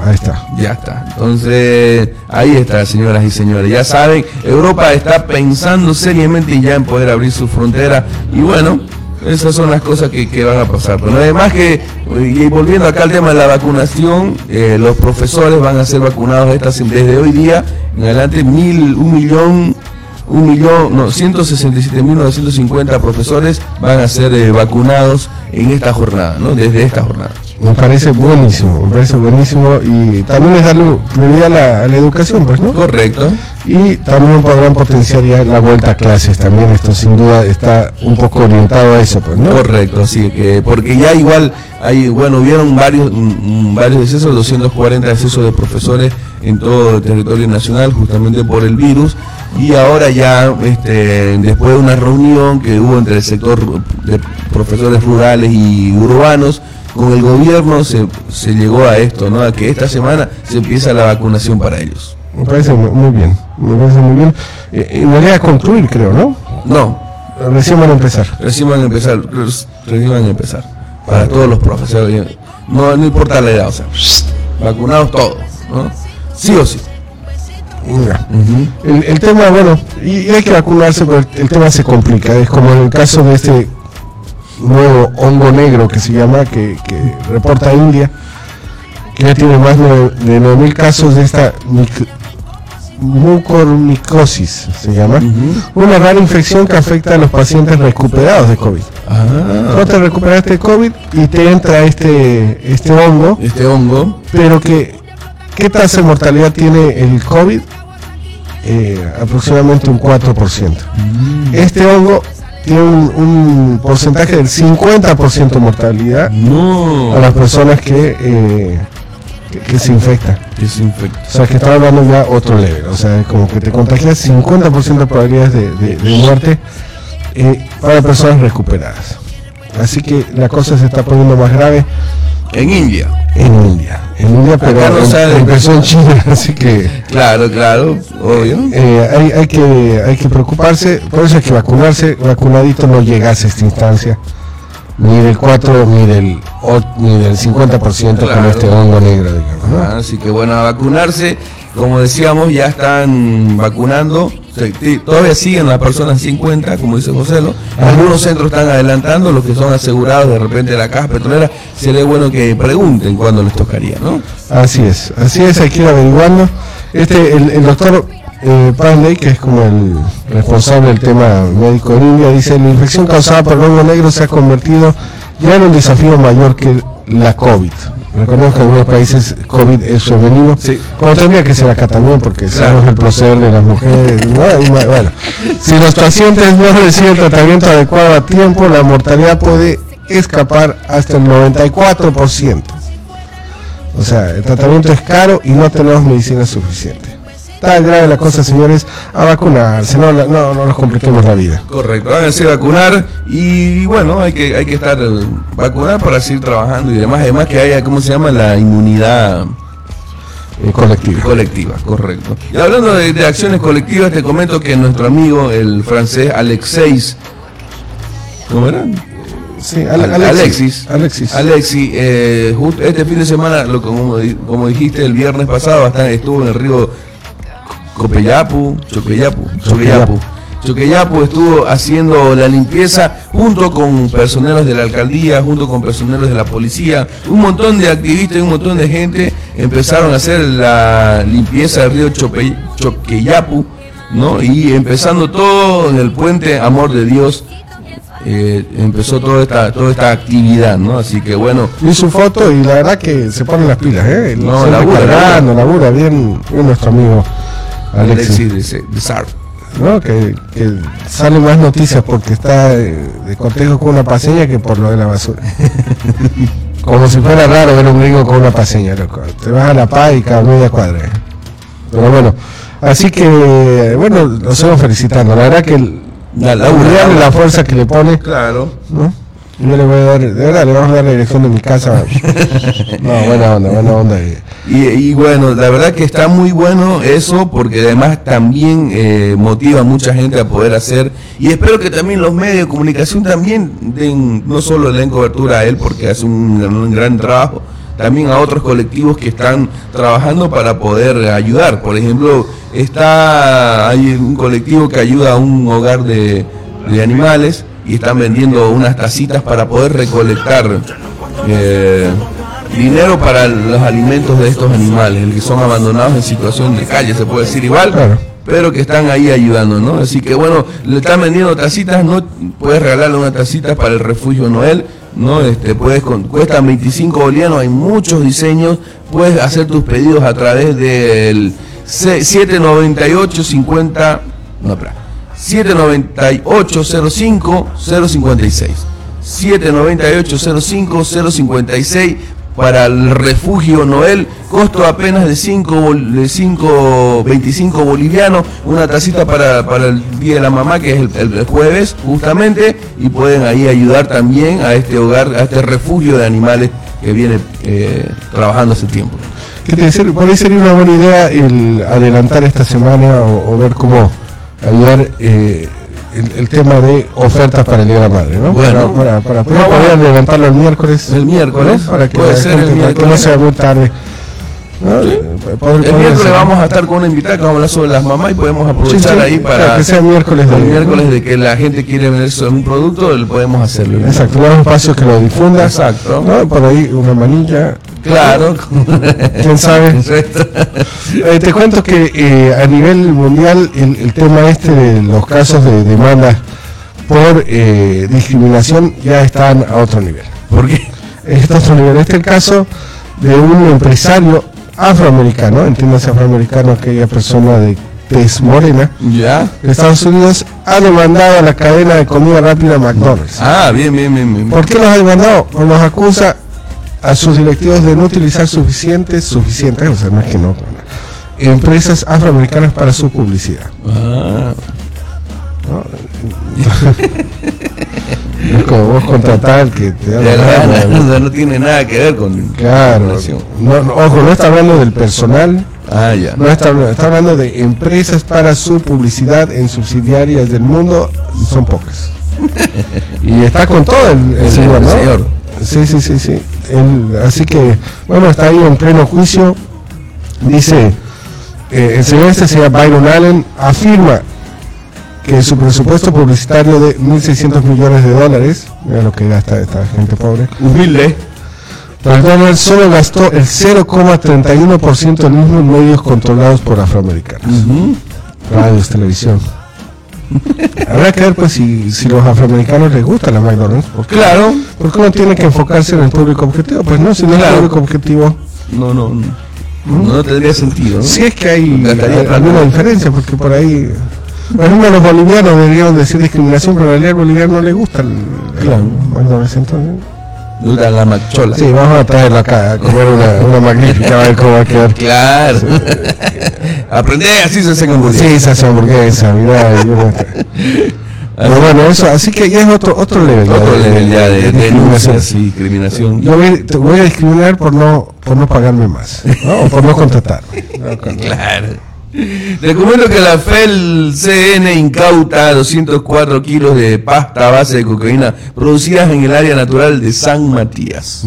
Ahí está. Ya está. Entonces, ahí está, señoras y señores. Ya saben, Europa está pensando seriamente ya en poder abrir su frontera. Y bueno, esas son las cosas que, van a pasar. Pero además que, y volviendo acá al tema de la vacunación, eh, los profesores van a ser vacunados estas, desde hoy día en adelante mil, un millón, un millón, no, 167.950 profesores van a ser eh, vacunados en esta jornada, ¿no? Desde esta jornada. Me parece buenísimo, me parece buenísimo y también es darle prioridad a la, a la educación, pues, ¿no? Correcto. Y también podrán potenciar ya la vuelta a clases también, esto sin duda está un poco orientado a eso, pues, ¿no? Correcto, sí, que porque ya igual hay, bueno, hubieron varios mm, mm, varios decesos, 240 decesos de profesores en todo el territorio nacional justamente por el virus y ahora ya este después de una reunión que hubo entre el sector de profesores rurales y urbanos con el gobierno se, se llegó a esto, ¿no? A que esta semana se empieza la vacunación para ellos. Me parece muy, bien, me parece muy bien. Eh, en realidad a concluir, creo, ¿no? No, Recién van a empezar. Recién van a empezar, recién van a empezar. Para todos los profesores. No, no importa la edad, o sea, vacunados todos, ¿no? Sí o sí. El, el tema, bueno, y, hay que vacunarse, pero el, el tema se complica. Es como en el caso de este nuevo hongo negro que se llama, que, que reporta India, que ya tiene más de, de 9.000 casos de esta mic- mucormicosis, se llama, una rara infección que afecta a los pacientes recuperados de COVID. Ah, Tú te recuperaste de COVID y te entra este, este hongo, este hongo. pero que ¿qué tasa de mortalidad tiene el COVID? Eh, aproximadamente un 4%. Este hongo tiene un, un porcentaje del 50% de mortalidad No. a las personas que, eh, que, que se infectan. O sea, que está hablando ya otro level. O sea, es como que te contagias 50% de probabilidades de, de- de muerte eh, para personas recuperadas. Así que la cosa se está poniendo más grave En India. en India. En India, pero no em- empezó en China, así que Claro, claro, obvio. eh, hay, hay que hay que preocuparse. Por eso hay que vacunarse. Vacunadito no llegas a esta instancia. Ni del 4 ni del, o- ni del 50% con Claro. este hongo negro, digamos. ¿no? Ah, Así que bueno, a vacunarse. Como decíamos, ya están vacunando. Todavía siguen las personas 50, como dice José. ¿no? Algunos centros están adelantando, los que son asegurados de repente de la caja petrolera. Sería bueno que pregunten cuándo les tocaría, ¿no? Así es, así es, hay que ir averiguando. Este, el, doctor eh, que es como el responsable del tema médico en India, dice, la infección causada por el hongo negro se ha convertido ya en un desafío mayor que la COVID. Recordemos que en algunos países COVID es femenino. Como tendría que ser acá también, porque sabemos el proceder de las mujeres. ¿no? Y bueno, si los pacientes no reciben tratamiento adecuado a tiempo, la mortalidad puede escapar hasta el 94%. O sea, el tratamiento es caro y no tenemos medicina suficiente. Está grave la cosa, señores, a vacunarse, no, no, no nos compliquemos la vida. Correcto, háganse vacunar y bueno, hay que, hay que estar eh, vacunar para seguir trabajando y demás, además que haya, ¿cómo se llama? La inmunidad Eh, colectiva. colectiva, correcto. Y hablando de, de acciones colectivas, te comento que nuestro amigo, el francés Alexeis, ¿cómo era? Sí, Al- Ale- Alexis. Alexis. Alexis, eh, justo este fin de semana, lo, como, como dijiste el viernes pasado, hasta estuvo en el río Copellapu, Choqueyapu, Choqueyapu. Choqueyapu estuvo haciendo la limpieza junto con personeros de la alcaldía, junto con personeros de la policía, un montón de activistas y un montón de gente empezaron a hacer la limpieza del río Chope- Choqueyapu, ¿no? Y empezando todo en el puente Amor de Dios, eh, empezó toda esta, toda esta actividad, ¿no? Así que bueno, Vi su foto y la verdad que se ponen las pilas, ¿eh? No, labura, labura, bien, bien nuestro amigo Alexis. Alexis Sar. ¿no? Que, que sale más noticias porque está eh, de cortejo con una paseña que por lo de la basura. Como si fuera raro ver un gringo con una paseña, loco. Te vas a la paz y cada media cuadra. Pero bueno, así que, bueno, lo sigo felicitando. La verdad que el- La la, labura. la fuerza que le pone, Claro. ¿no? Yo le voy a dar, de verdad, le vamos a dar la dirección de mi casa. No, buena onda, buena onda. Y- bueno, la verdad que está muy bueno eso porque además también eh, motiva a mucha gente a poder hacer y espero que también los medios de comunicación también den, no solo le den cobertura a él porque hace un, gran- un gran trabajo, también a otros colectivos que están trabajando para poder ayudar. Por ejemplo, está hay un colectivo que ayuda a un hogar de, de animales y están vendiendo unas tacitas para poder recolectar eh, dinero para los alimentos de estos animales, que son abandonados en situación de calle, se puede decir igual, Claro. pero que están ahí ayudando, ¿no? Así que bueno, le están vendiendo tacitas, no puedes regalarle una tacita para el refugio Noel, ¿no? Este, puedes con, cuestan 25 bolivianos, hay muchos diseños, puedes hacer tus pedidos a través del C- 798 50 no, espera, 798 05 056 798 05 056 para el refugio Noel, costo apenas de 5 de 5 25 bolivianos, una tacita para, para el día de la mamá que es el, jueves justamente y pueden ahí ayudar también a este hogar, a este refugio de animales que viene eh, trabajando hace tiempo. ¿Qué te decir? Por ahí sería una buena idea el adelantar esta semana o ver cómo ayudar eh, el, el tema de ofertas para el Día de la Madre, ¿no? Bueno. para, para, para poder, adelantarlo el miércoles. El miércoles, ¿no? Para que puede la ser gente- el miércoles. no sea muy tarde. ¿no? Eh, poder- El miércoles hacer- vamos a estar con una invitada que vamos a hablar sobre las mamás y podemos aprovechar Sí, sí, ahí para que sea miércoles de- el miércoles de que la gente quiere vender un producto, podemos hacerlo. Exacto, un espacio que lo difunda. Exacto. ¿no? Por ahí una manilla. Claro. ¿Quién sabe? Eh, te cuento que eh, a nivel mundial el, el tema este de los casos de demanda por eh, discriminación ya están a otro nivel. ¿Por qué? Está a otro nivel. Este es el caso de un empresario afroamericano, entiéndase afroamericano, aquella persona de tez morena, Ya. de Estados Unidos, ha demandado a la cadena de comida rápida McDonald's. Ah, bien, bien, bien. bien. ¿Por qué los ha demandado? Pues los acusa a sus directivos de no utilizar suficientes, suficientes, o sea, no es que no, empresas afroamericanas para su publicidad. Ah, Es como vos contratar que te da de la verdad, gana, no, ¿no? no tiene nada que ver con Claro. No, no, ojo, no está hablando del personal, Ah, ya. no está, hablando- está hablando de empresas para su publicidad en subsidiarias del mundo, son pocas. Y está con todo el, el Sí, señor, señor. Sí, sí, sí, sí. Así que, bueno, está ahí en pleno juicio. Dice, eh, el señor este se llama Byron Allen, afirma que su presupuesto publicitario de 1.600 millones de dólares, mira lo que gasta esta gente pobre, Humilde. McDonald's solo gastó el 0,31% del mismo en medios controlados por afroamericanos. Ujú. Radios, televisión. Habrá que ver pues si, si los afroamericanos les gusta la McDonald's. Porque, Claro. Porque uno tiene que enfocarse en el público objetivo. Pues no, si no es el público objetivo. No, no, no, no tendría sentido. ¿no? Si es que hay alguna diferencia, porque por ahí. Por ejemplo, los bolivianos deberían decir discriminación, pero realidad al boliviano no le gusta el, el Claro. McDonald's. Entonces, Duda la machola. sí, vamos a traerlo acá a comer una, una magnífica, a ver cómo va a quedar. Claro. Aprende, así se hace con hamburguesa. Sí, se hace hamburguesa, mirá. Pero bueno, eso, así que ya es otro, otro level. ya Otro nivel ya de, de denuncias y discriminación. Yo voy, te voy a discriminar por no, por no pagarme más, ¿no? o por no contratarme. Claro. Te comento que la FEL CN incauta 204 kilos de pasta a base de cocaína producidas en el área natural de San Matías.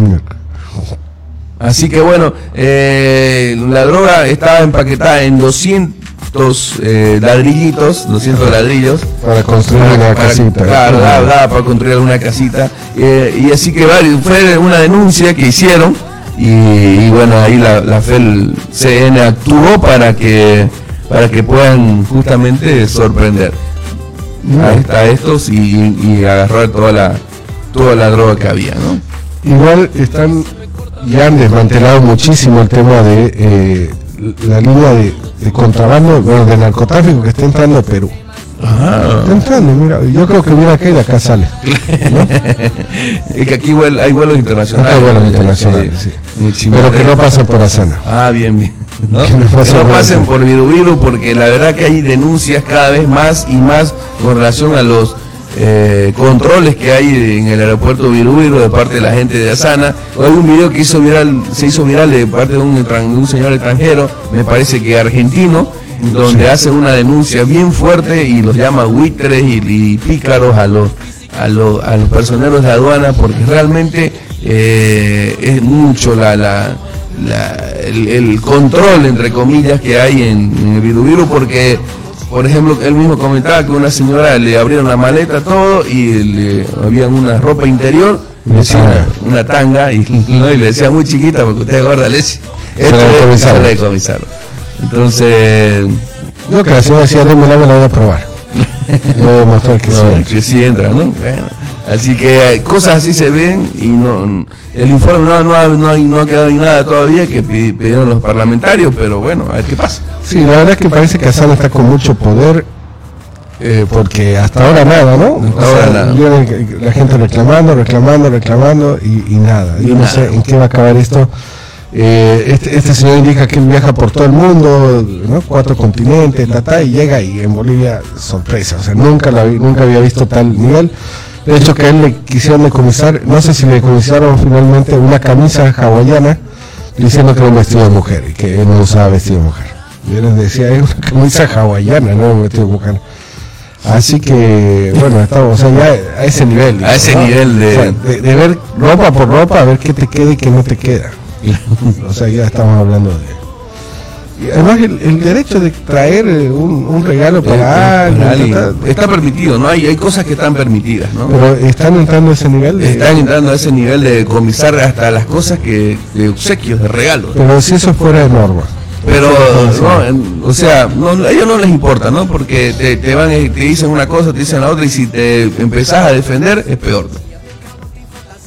Así que bueno, eh, la droga estaba empaquetada en 200 eh, ladrillitos, 200 ladrillos. Para construir una para- casita. Claro, para construir una casita. eh, y así que fue una denuncia que hicieron. Y, y bueno, ahí la, la FEL CN actuó para que para que puedan justamente sorprender a, estos y, y agarrar toda la toda la droga que había, ¿no? Igual están, ya han desmantelado muchísimo el tema de eh, la línea de, de contrabando, bueno, de narcotráfico que está entrando a Perú. Entrando, mira, yo creo que viene acá y de acá sale. Es que aquí vuel- hay vuelos internacionales. Acá hay vuelos ¿no? internacionales, Sí. Pero que no pasen por Asana. Ah, bien, bien. ¿no? Que no Que pasen no por pasen por Viru Viru porque la verdad que hay denuncias cada vez más y más con relación a los eh, controles que hay en el aeropuerto Viru Viru de parte de la gente de Asana. Hay un video que hizo viral, se hizo viral de parte de un, extran- de un señor extranjero, me parece que argentino, donde hace una denuncia bien fuerte y los llama buitres y, y pícaros a los a, los a los personeros de aduana porque realmente eh, es mucho la, la, la- el, el control entre comillas que hay en, en el Viru porque por ejemplo él mismo comentaba que una señora le abrieron la maleta todo y le había una ropa interior Una decía, tanga. una tanga y, ¿no? y le decía muy chiquita porque usted es leche decomisaron. se la decomisaron. Entonces Yo que la señora decía, démela, me la voy a probar. Voy a demostrar que no, sí. que sí entra, ¿no? Bueno, así que eh, cosas así se ven y no el informe no, no, ha, no, no ha quedado en nada todavía que pi- pidieron los parlamentarios, pero bueno, a ver qué pasa. Sí, la verdad es que parece que Asana está con mucho poder, eh, porque hasta ahora nada, ¿no? Hasta ahora nada. viene la gente reclamando, reclamando, reclamando y, y nada. Y Yo no nada. sé en qué va a acabar esto. Eh, este, este señor indica que él viaja por todo el mundo, ¿no? cuatro continentes, ta, ta, y llega y en Bolivia, sorpresa, o sea, nunca, la vi- nunca había visto tal nivel. De hecho, que a él le quisieron decomisar, no sé si le decomisaron finalmente una camisa hawaiana diciendo que era un vestido de mujer y que él no usaba vestido de mujer. Y él les decía, es una camisa hawaiana, no un vestido de mujer. Así que, bueno, estamos o sea, ya a ese nivel. A ese nivel de- o sea, de, de ver ropa por ropa, a ver qué te queda y qué no te queda. O sea, ya estamos hablando de... Y además el, el derecho de traer eh, un, un regalo para alguien, Para Está permitido, ¿no? Hay, hay cosas que están permitidas, ¿no? pero están entrando a ese nivel de... Están entrando a ese nivel de comisar hasta las cosas que de obsequios, de regalos. Pero si eso fuera de norma. Pero, no, o sea, no, a ellos no les importa, ¿no? Porque te, te van, y te dicen una cosa, te dicen la otra, y si te empezás a defender, es peor.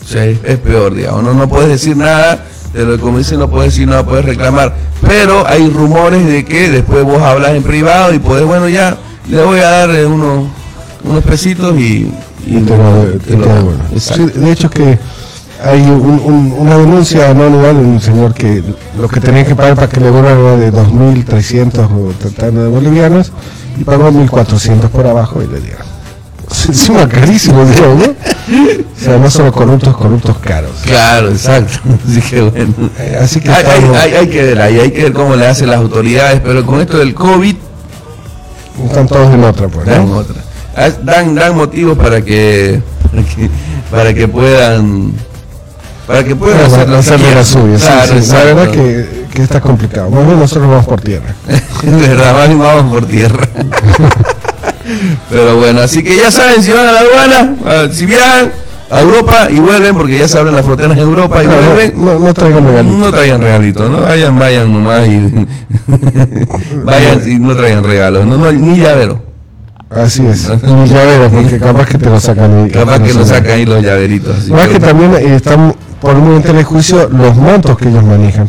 O sea, es, es peor, digamos. No, no puedes decir nada, te lo como dicen, no puedes decir nada, puedes reclamar. Pero hay rumores de que después vos hablas en privado y podés, bueno, ya, le voy a dar eh, unos, unos pesitos y... y Y te lo- te te lo- queda bueno. Exacto. Sí, de hecho que hay un- un- una denuncia anónima de un señor que lo que tenía que pagar para que le era de 2.300 o de bolivianos y pagó 1.400 por abajo y le dieron. Encima carísimo, digo, ¿no? O sea, no solo corruptos, corruptos caros. Claro, exacto. Así que bueno. Eh, Así que Hay, hay- estamos- hay- hay que ver ahí, hay que ver cómo le hacen las autoridades, pero con esto del COVID están todos en otra, pues, dan ¿no? otra. Ah, Dan, dan motivos para que, para que para que puedan para que puedan Bueno, hacer hacer la suya. sí, Claro, sí, la verdad que, que está complicado. Más bien nosotros vamos por tierra. de verdad, vamos por tierra. Pero bueno, así que ya saben, si van a la aduana, si viajan a Europa y vuelven, porque ya se abren las fronteras en Europa y No, vuelven, no, no traigan regalitos. No traigan regalitos, no vayan, vayan nomás y vayan y no traigan regalos, no, no, ni llavero. Así es. Y llavero, porque capaz que te lo sacan. y- Capaz que sé. sacan ahí los llaveritos. No, es que también eh, están por muy en telejuicio los montos que ellos manejan,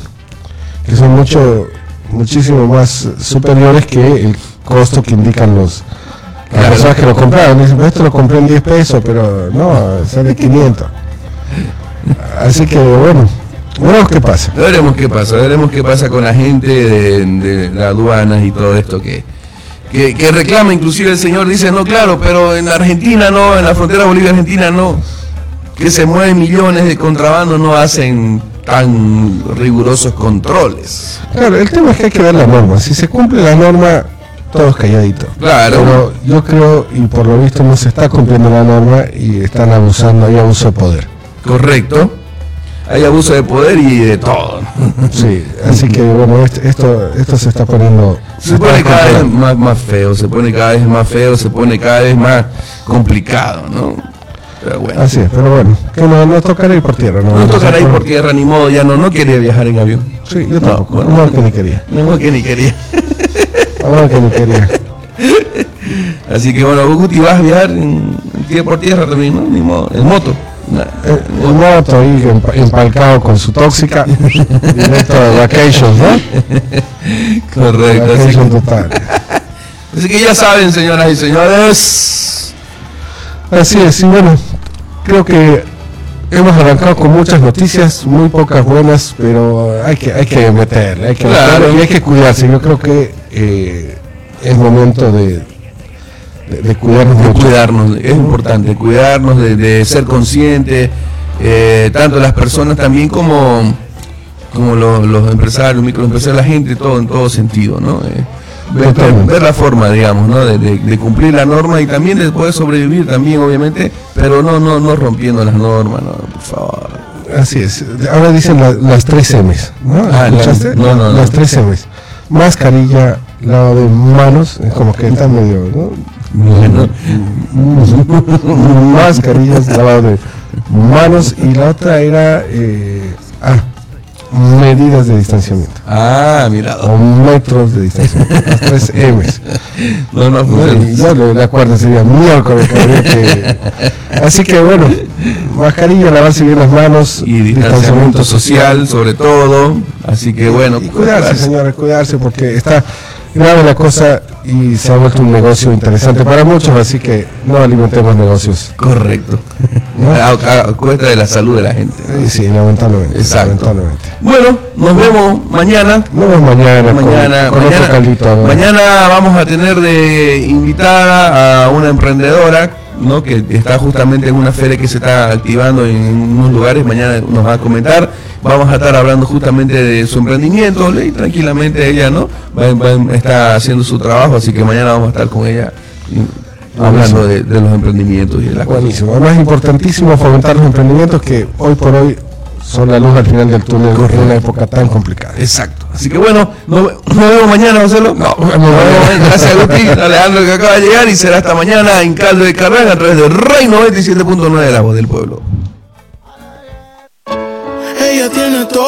que son mucho, muchísimo más superiores que el costo que indican los las personas que lo compraron. Dicen, "Pues esto lo compré en 10 pesos, pero no, sale 500. Así que bueno, veremos qué pasa. Veremos qué pasa, veremos qué pasa con la gente de, de las aduanas y todo esto que, que, que reclama, inclusive el señor dice, no, claro, pero en Argentina no, en la frontera Bolivia-Argentina no, que se mueven millones de contrabando, no hacen tan rigurosos controles. Claro, el tema es que hay que ver la norma. Si se cumple la norma, todos calladitos. Claro. Pero yo creo, y por lo visto no se está cumpliendo la norma y están abusando, hay abuso de poder. Correcto. Hay abuso de poder y de todo. Sí, así que bueno, est- esto, esto se está poniendo... Se pone cada vez más, más feo, se pone cada vez más feo, se pone cada vez más complicado, ¿no? Pero bueno. Así es, pero bueno, que no, no tocará ir por tierra. No, No tocará ir por tierra, ni modo, ya no, no quería viajar en avión. Sí, yo No, tampoco, bueno. no, que ni quería. No, que ni quería. No, que quería. Así que bueno, Guti, vas a viajar en, en tierra por tierra también, ¿no? Ni modo, en moto. Nah. El, el moto ahí empa- empalcado con su tóxica, directo a vacations, ¿no? Correcto. Así que, total. así que ya saben, señoras y señores. Así es, y bueno, creo que hemos arrancado con muchas noticias, muy pocas buenas, pero hay que, hay que meterle, hay que Claro. meterle y hay que cuidarse. Yo creo que eh, es momento de, de, de cuidarnos de cuidarnos, es importante cuidarnos, de, de ser conscientes, eh, tanto las personas también como, como los, los empresarios, microempresarios, la gente, todo en todo sentido, ¿no? Eh, ver, la forma, digamos, ¿no? De, de- de cumplir la norma y también de poder sobrevivir también, obviamente, pero no, no, no rompiendo las normas, no, por favor. Así es. Ahora dicen la- las tres M's, ¿no? Ah, ¿Escuchaste? no, no, no. Las tres M's. Mascarilla, lavado de manos, es como que está medio, ¿no? Bueno, Mascarillas, lavado de manos y la otra era eh, ah, medidas de distanciamiento. ah, mira, O metros de distanciamiento. Las tres M's. no, no No, yo le, le acuerdo sería miércoles que Así que bueno, mascarilla, lavarse bien las manos, y distanciamiento social sobre todo, así que bueno, Y cuidarse, señores, cuidarse porque está grave la cosa y se ha vuelto un negocio interesante para muchos, así que no alimentemos negocios. Correcto. ¿No? A, a- a cuesta de la salud de la gente. Sí, sí, lamentablemente. Exacto. lamentablemente. Bueno, nos vemos mañana. Nos vemos mañana, con- Mañana, con, otro mañana, mañana vamos a tener de invitada a una emprendedora, ¿no? Que está justamente en una feria que se está activando en unos lugares. Mañana nos va a comentar. Vamos a estar hablando justamente de su emprendimiento y tranquilamente ella, ¿no? Va- va- está haciendo su trabajo, así que mañana vamos a estar con ella y- hablando de, de los emprendimientos y de cosas. Buenísimo. Además, es importantísimo fomentar los emprendimientos que hoy por hoy son la luz al final del túnel en una época tan complicada. Exacto. Así que bueno, nos, nos vemos mañana, Marcelo. No, nos vemos mañana. Gracias, Guti, Alejandro, que acaba de llegar y será hasta mañana en Caldo de Carrera a través de Rey 97.9 de la voz del pueblo. Ella tiene todo.